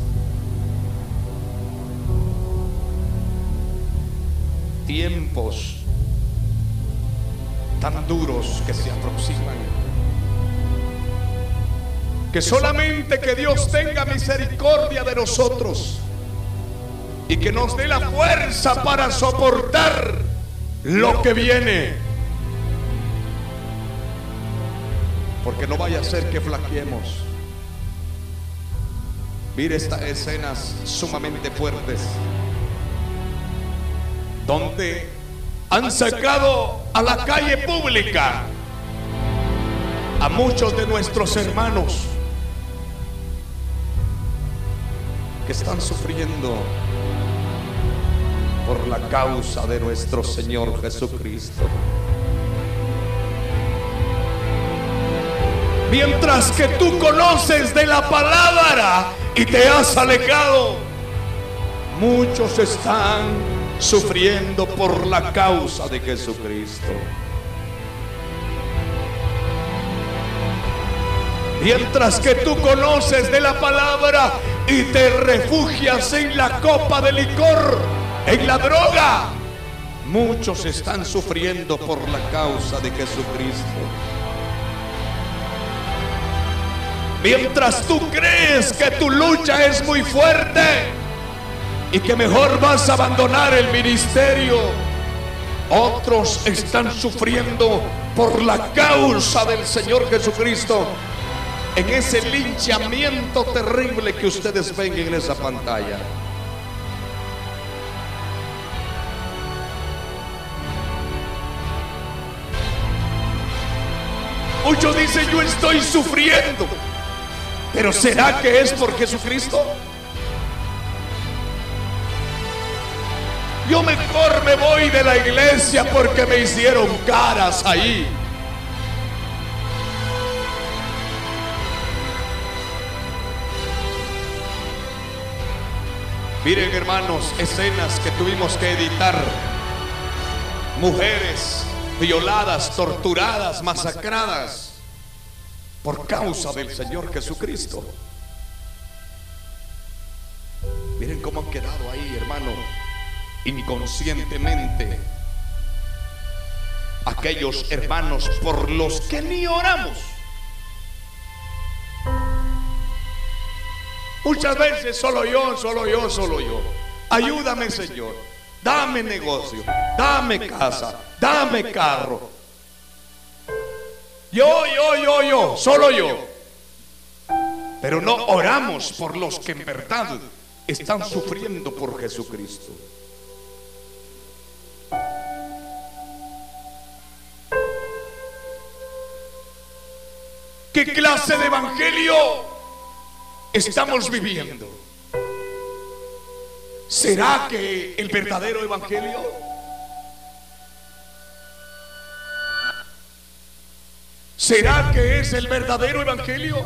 Tiempos tan duros que se aproximan. Que solamente que Dios tenga misericordia de nosotros y que nos dé la fuerza para soportar lo que viene. Porque no vaya a ser que flaqueemos. Mire estas escenas sumamente fuertes donde han sacado a la calle pública a muchos de nuestros hermanos que están sufriendo por la causa de nuestro Señor Jesucristo. Mientras que tú conoces de la palabra y te has alejado, muchos están sufriendo por la causa de Jesucristo. Mientras que tú conoces de la palabra y te refugias en la copa de licor, en la droga, muchos están sufriendo por la causa de Jesucristo. Mientras tú crees que tu lucha es muy fuerte y que mejor vas a abandonar el ministerio, otros están sufriendo por la causa del Señor Jesucristo en ese linchamiento terrible que ustedes ven en esa pantalla. Muchos dicen yo estoy sufriendo, pero ¿será que es por Jesucristo? Mejor me voy de la iglesia porque me hicieron caras ahí. Miren hermanos, escenas que tuvimos que editar. Mujeres violadas, torturadas, masacradas por causa del Señor Jesucristo. Miren cómo han quedado inconscientemente. Aquellos hermanos por los que ni oramos. Muchas veces solo yo, solo yo, solo yo. Ayúdame, Señor. Dame negocio, dame casa, dame carro. Yo, yo, yo, yo, solo yo. Pero no oramos por los que en verdad están sufriendo por Jesucristo. ¿Qué clase de evangelio estamos viviendo? ¿Será que el verdadero evangelio? ¿Será que es el verdadero evangelio?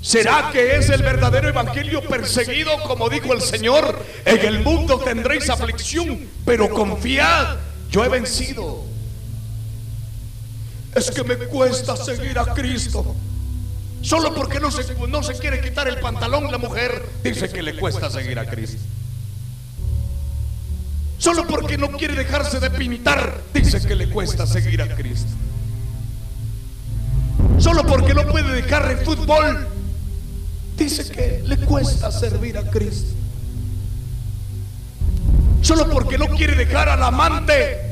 ¿Será que es el verdadero evangelio perseguido como dijo el Señor? En el mundo tendréis aflicción, pero confiad, yo he vencido. Es que me cuesta seguir a Cristo. Solo porque no se, no se quiere quitar el pantalón la mujer, dice que le cuesta seguir a Cristo. Solo porque no quiere dejarse de pintar, dice que le cuesta seguir a Cristo. Solo porque no puede dejar el fútbol, dice que le cuesta servir a Cristo. Solo porque no quiere dejar al amante,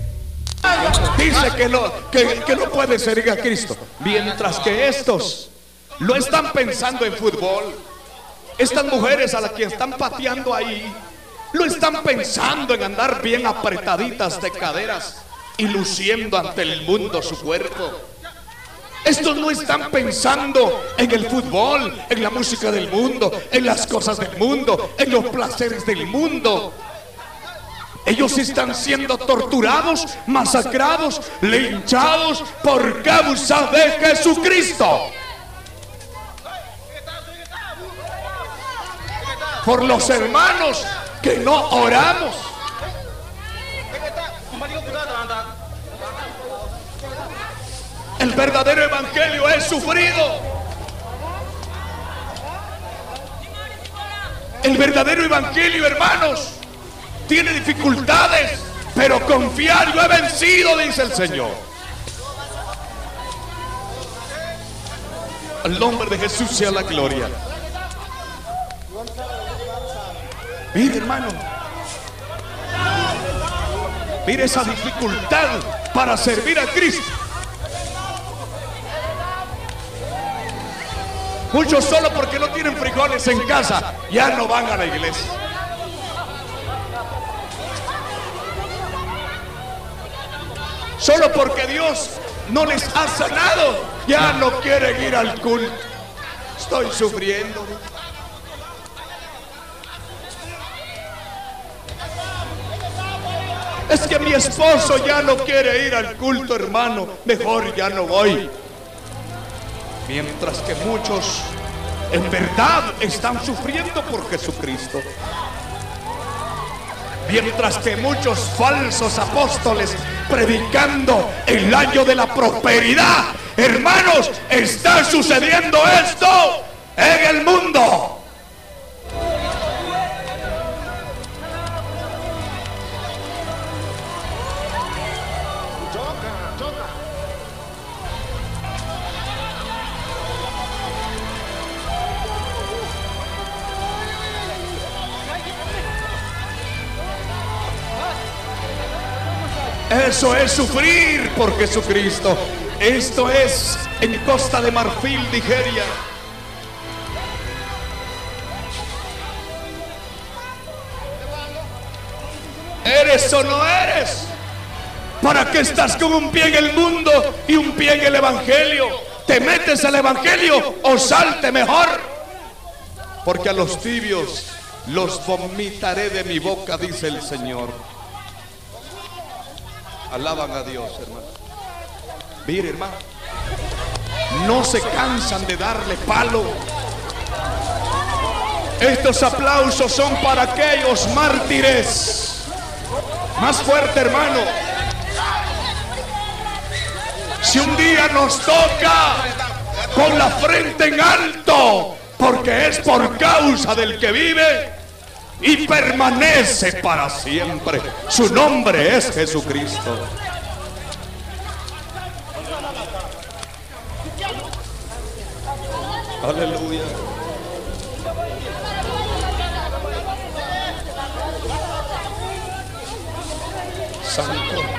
dice que no, que, no puede servir a Cristo. Mientras que estos lo están pensando en fútbol. Estas mujeres a las que están pateando ahí, lo están pensando en andar bien apretaditas de caderas y luciendo ante el mundo su cuerpo. Estos no están pensando en el fútbol, en la música del mundo, en las cosas del mundo, en los placeres del mundo. Ellos están siendo torturados, masacrados, linchados por causa de Jesucristo. Por los hermanos que no oramos. El verdadero evangelio es sufrido. El verdadero evangelio, hermanos, tiene dificultades, pero confiar, yo he vencido, dice el Señor. Al nombre de Jesús sea la gloria. Mire, hermano. Mire esa dificultad para servir a Cristo. Muchos solo porque no tienen frijoles en casa ya no van a la iglesia. Solo porque Dios no les ha sanado, ya no quieren ir al culto. Estoy sufriendo. Es que mi esposo ya no quiere ir al culto, hermano. Mejor ya no voy. Mientras que muchos en verdad están sufriendo por Jesucristo. Mientras que muchos falsos apóstoles predicando el año de la prosperidad, hermanos, está sucediendo esto en el mundo. Eso es sufrir por Jesucristo. Esto es en Costa de Marfil, Nigeria. ¿Eres o no eres? ¿Para qué estás con un pie en el mundo y un pie en el Evangelio? ¿Te metes al Evangelio o salte mejor? Porque a los tibios los vomitaré de mi boca, dice el Señor. Alaban a Dios, hermano. Mire, hermano. No se cansan de darle palo. Estos aplausos son para aquellos mártires. Más fuerte, hermano. Si un día nos toca con la frente en alto, porque es por causa del que vive y permanece para siempre. Su nombre es Jesucristo. Aleluya. Santo.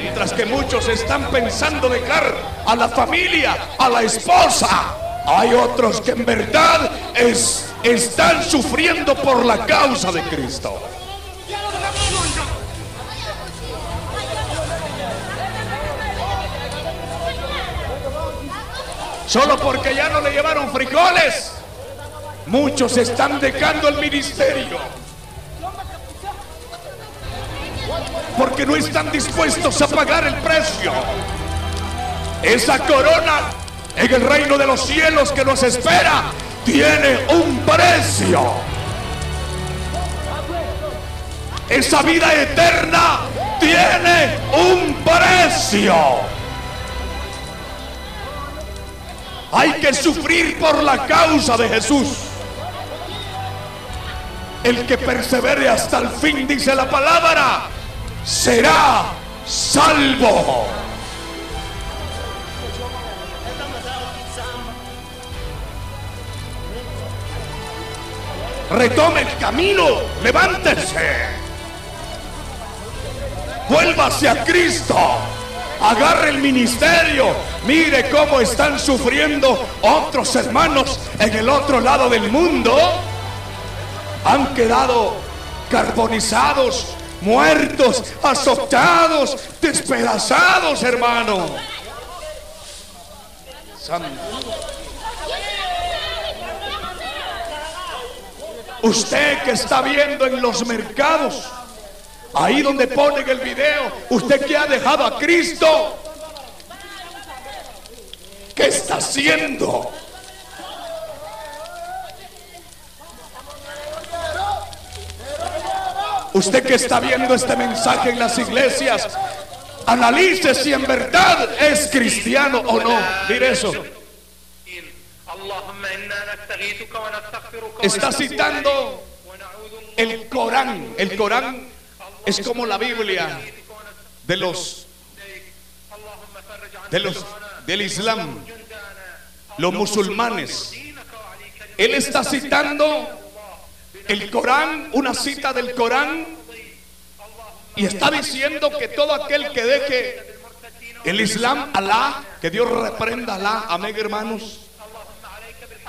Mientras que muchos están pensando dejar a la familia, a la esposa, hay otros que en verdad es, están sufriendo por la causa de Cristo. Solo porque ya no le llevaron frijoles. Muchos están dejando el ministerio. Porque no están dispuestos a pagar el precio. Esa corona en el reino de los cielos que nos espera tiene un precio. Esa vida eterna tiene un precio. Hay que sufrir por la causa de Jesús. El que persevere hasta el fin, dice la palabra, será salvo. Retome el camino, levántese. Vuélvase a Cristo. Agarre el ministerio. Mire cómo están sufriendo otros hermanos en el otro lado del mundo. Han quedado carbonizados, muertos, azotados, despedazados, hermano. Santo. Usted que está viendo en los mercados, ahí donde ponen el video, usted que ha dejado a Cristo, ¿qué está haciendo? Usted que está viendo este mensaje en las iglesias, analice si en verdad es cristiano o no. Mire eso. Está citando el Corán. El Corán es como la Biblia de los de los del Islam, los musulmanes. Él está citando el Corán, una cita del Corán, y está diciendo que todo aquel que deje el Islam, Alá, que Dios reprenda a Alá, amén hermanos,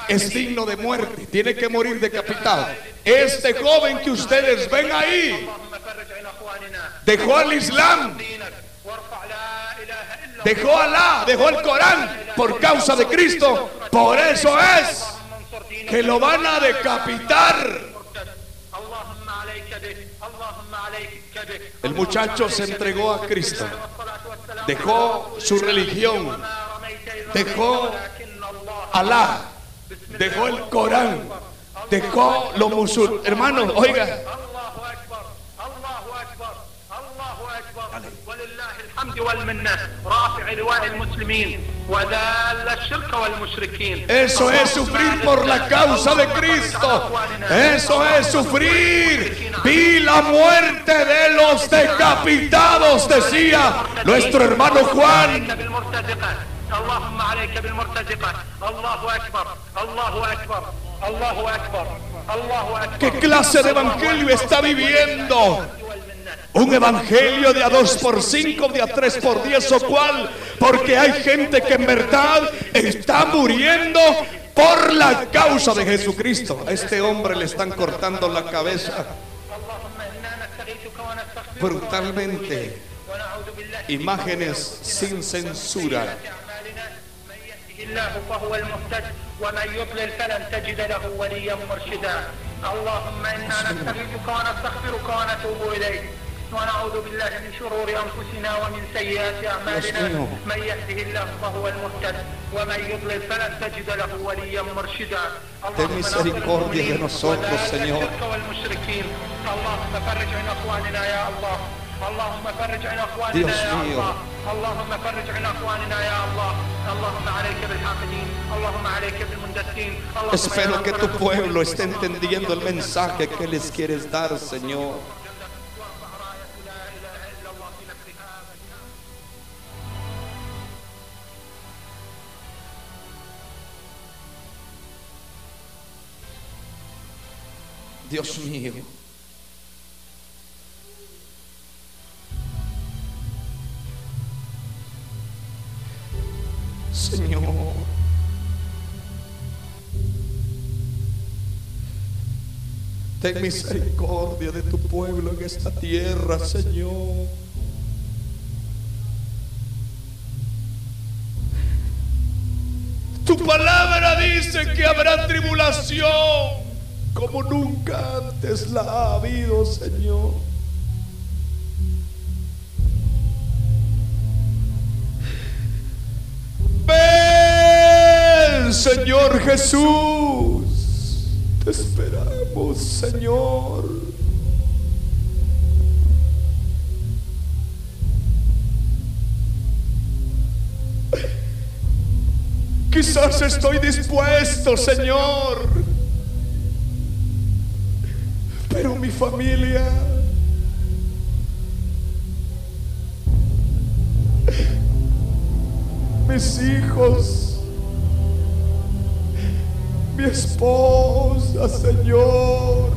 es digno de muerte, tiene que morir decapitado. Este joven que ustedes ven ahí dejó al Islam, dejó Alá, dejó el Corán por causa de Cristo. Por eso es que lo van a decapitar. El muchacho se entregó a Cristo, dejó su religión, dejó Alá, dejó el Corán, dejó los musulmanes. Hermanos, oiga, والمنة رافع لواء المسلمين وذال الشرك والمشركين Eso es sufrir por la causa de Cristo. Eso es sufrir. Vi la muerte de los decapitados, decía nuestro hermano Juan. بالمرتزقة اللهم عليك بالمرتزقة الله أكبر الله أكبر الله أكبر الله أكبر ¿Qué clase de evangelio está viviendo? Un evangelio de a dos por cinco, de a tres por diez o cuál. Porque hay gente que en verdad está muriendo por la causa de Jesucristo. A este hombre le están cortando la cabeza brutalmente. Imágenes sin censura. الله فهو المهتد ومن يضلل فلن تجد له وليا مرشدا اللهم انا نستغيثك ونستغفرك ونتوب اليك ونعوذ بالله من شرور انفسنا ومن سيئات اعمالنا mío. من يهده الله فهو المهتد ومن يضلل فلن تجد له وليا مرشدا Ten misericordia de nosotros, Señor. الشرك والمشركين اللهم فرج عن اخواننا يا الله اللهم فرج عن اخواننا Dios يا mío. الله اللهم فرج عن اخواننا يا الله اللهم عليك بالحاقدين اللهم عليك بالمندسين اللهم Espero يا que رب tu pueblo esté entendiendo el mensaje que les quieres dar, Señor. Dios mío. Señor. Ten misericordia de tu pueblo en esta tierra, Señor. Tu palabra dice que habrá tribulación como nunca antes la ha habido, Señor. Ven, Señor Jesús. Te esperamos, Señor. Quizás estoy dispuesto, Señor. Familia... Mis hijos... Mi esposa, Señor.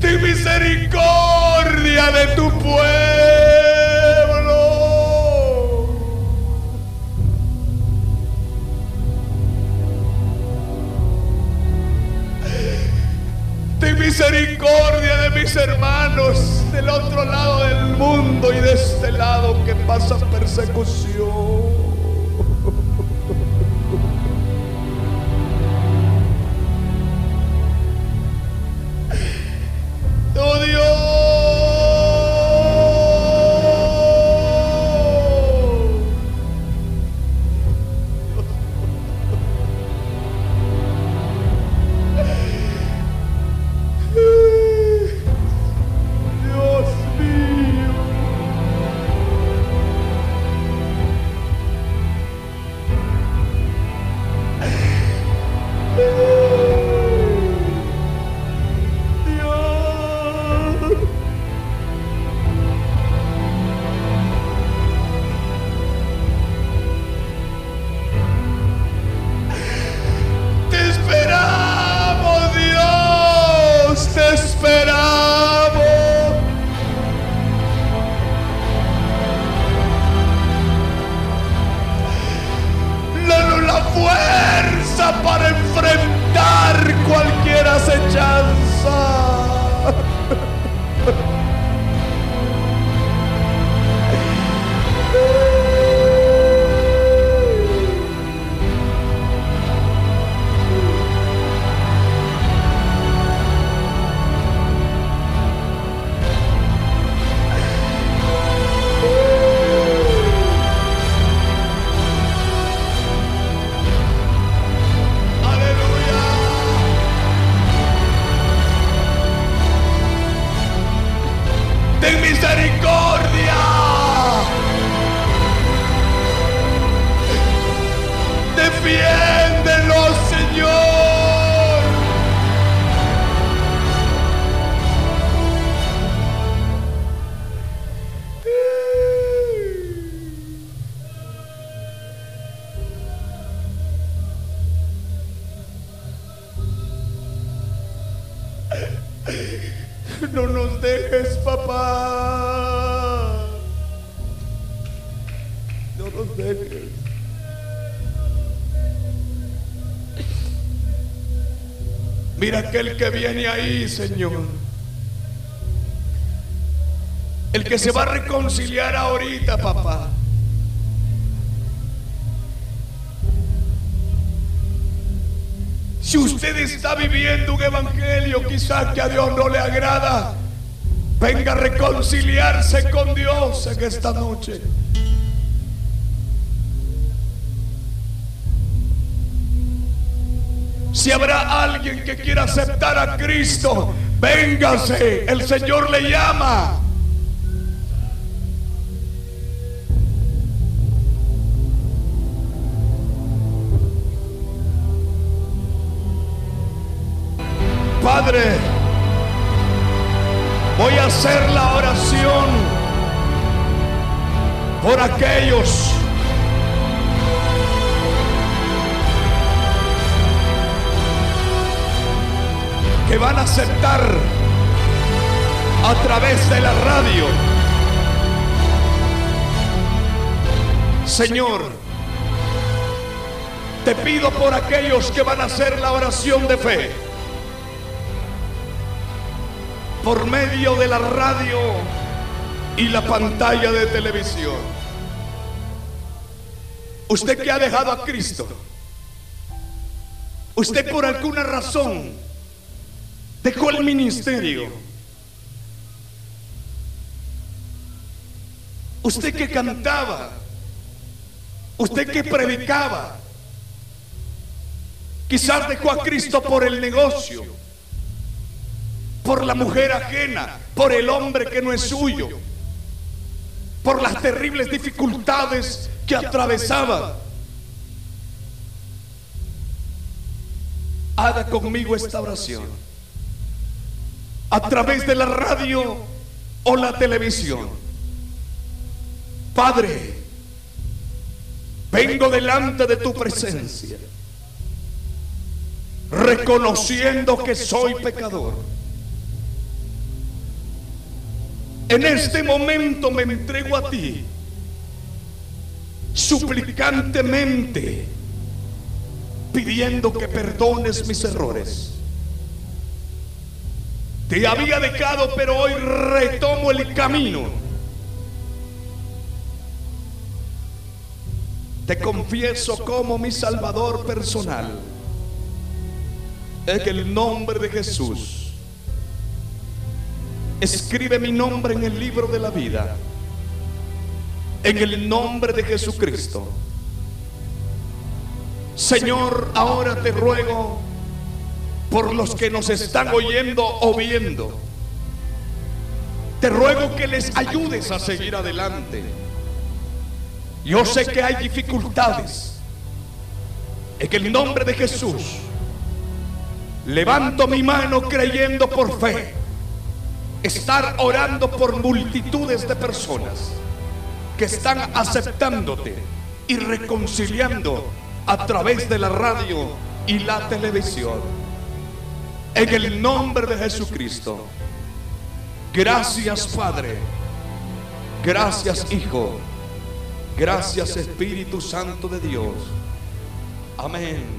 Ten misericordia de tu pueblo. Misericordia de mis hermanos del otro lado del mundo y de este lado que pasa persecución. Aquel que viene ahí, Señor. El que se va a reconciliar ahorita, papá. Si usted está viviendo un evangelio quizás que a Dios no le agrada, venga a reconciliarse con Dios en esta noche. Si habrá alguien que quiera aceptar a Cristo, véngase, el Señor le llama. Señor, te pido por aquellos que van a hacer la oración de fe por medio de la radio y la pantalla de televisión. Usted que ha dejado a Cristo, usted por alguna razón dejó el ministerio. Usted que cantaba, usted que predicaba, quizás dejó a Cristo por el negocio, por la mujer ajena, por el hombre que no es suyo, por las terribles dificultades que atravesaba. Haga conmigo esta oración a través de la radio o la televisión. Padre, vengo delante de tu presencia, reconociendo que soy pecador. En este momento me entrego a ti, suplicantemente, pidiendo que perdones mis errores. Te había dejado, pero hoy retomo el camino. Te confieso como mi Salvador personal. En el nombre de Jesús. Escribe mi nombre en el libro de la vida. En el nombre de Jesucristo. Señor, ahora te ruego por los que nos están oyendo o viendo. Te ruego que les ayudes a seguir adelante. Yo sé que hay dificultades. En el nombre de Jesús, levanto mi mano creyendo por fe. Estar orando por multitudes de personas que están aceptándote y reconciliando a través de la radio y la televisión. En el nombre de Jesucristo. Gracias Padre. Gracias Hijo. Gracias Espíritu Santo de Dios. Amén.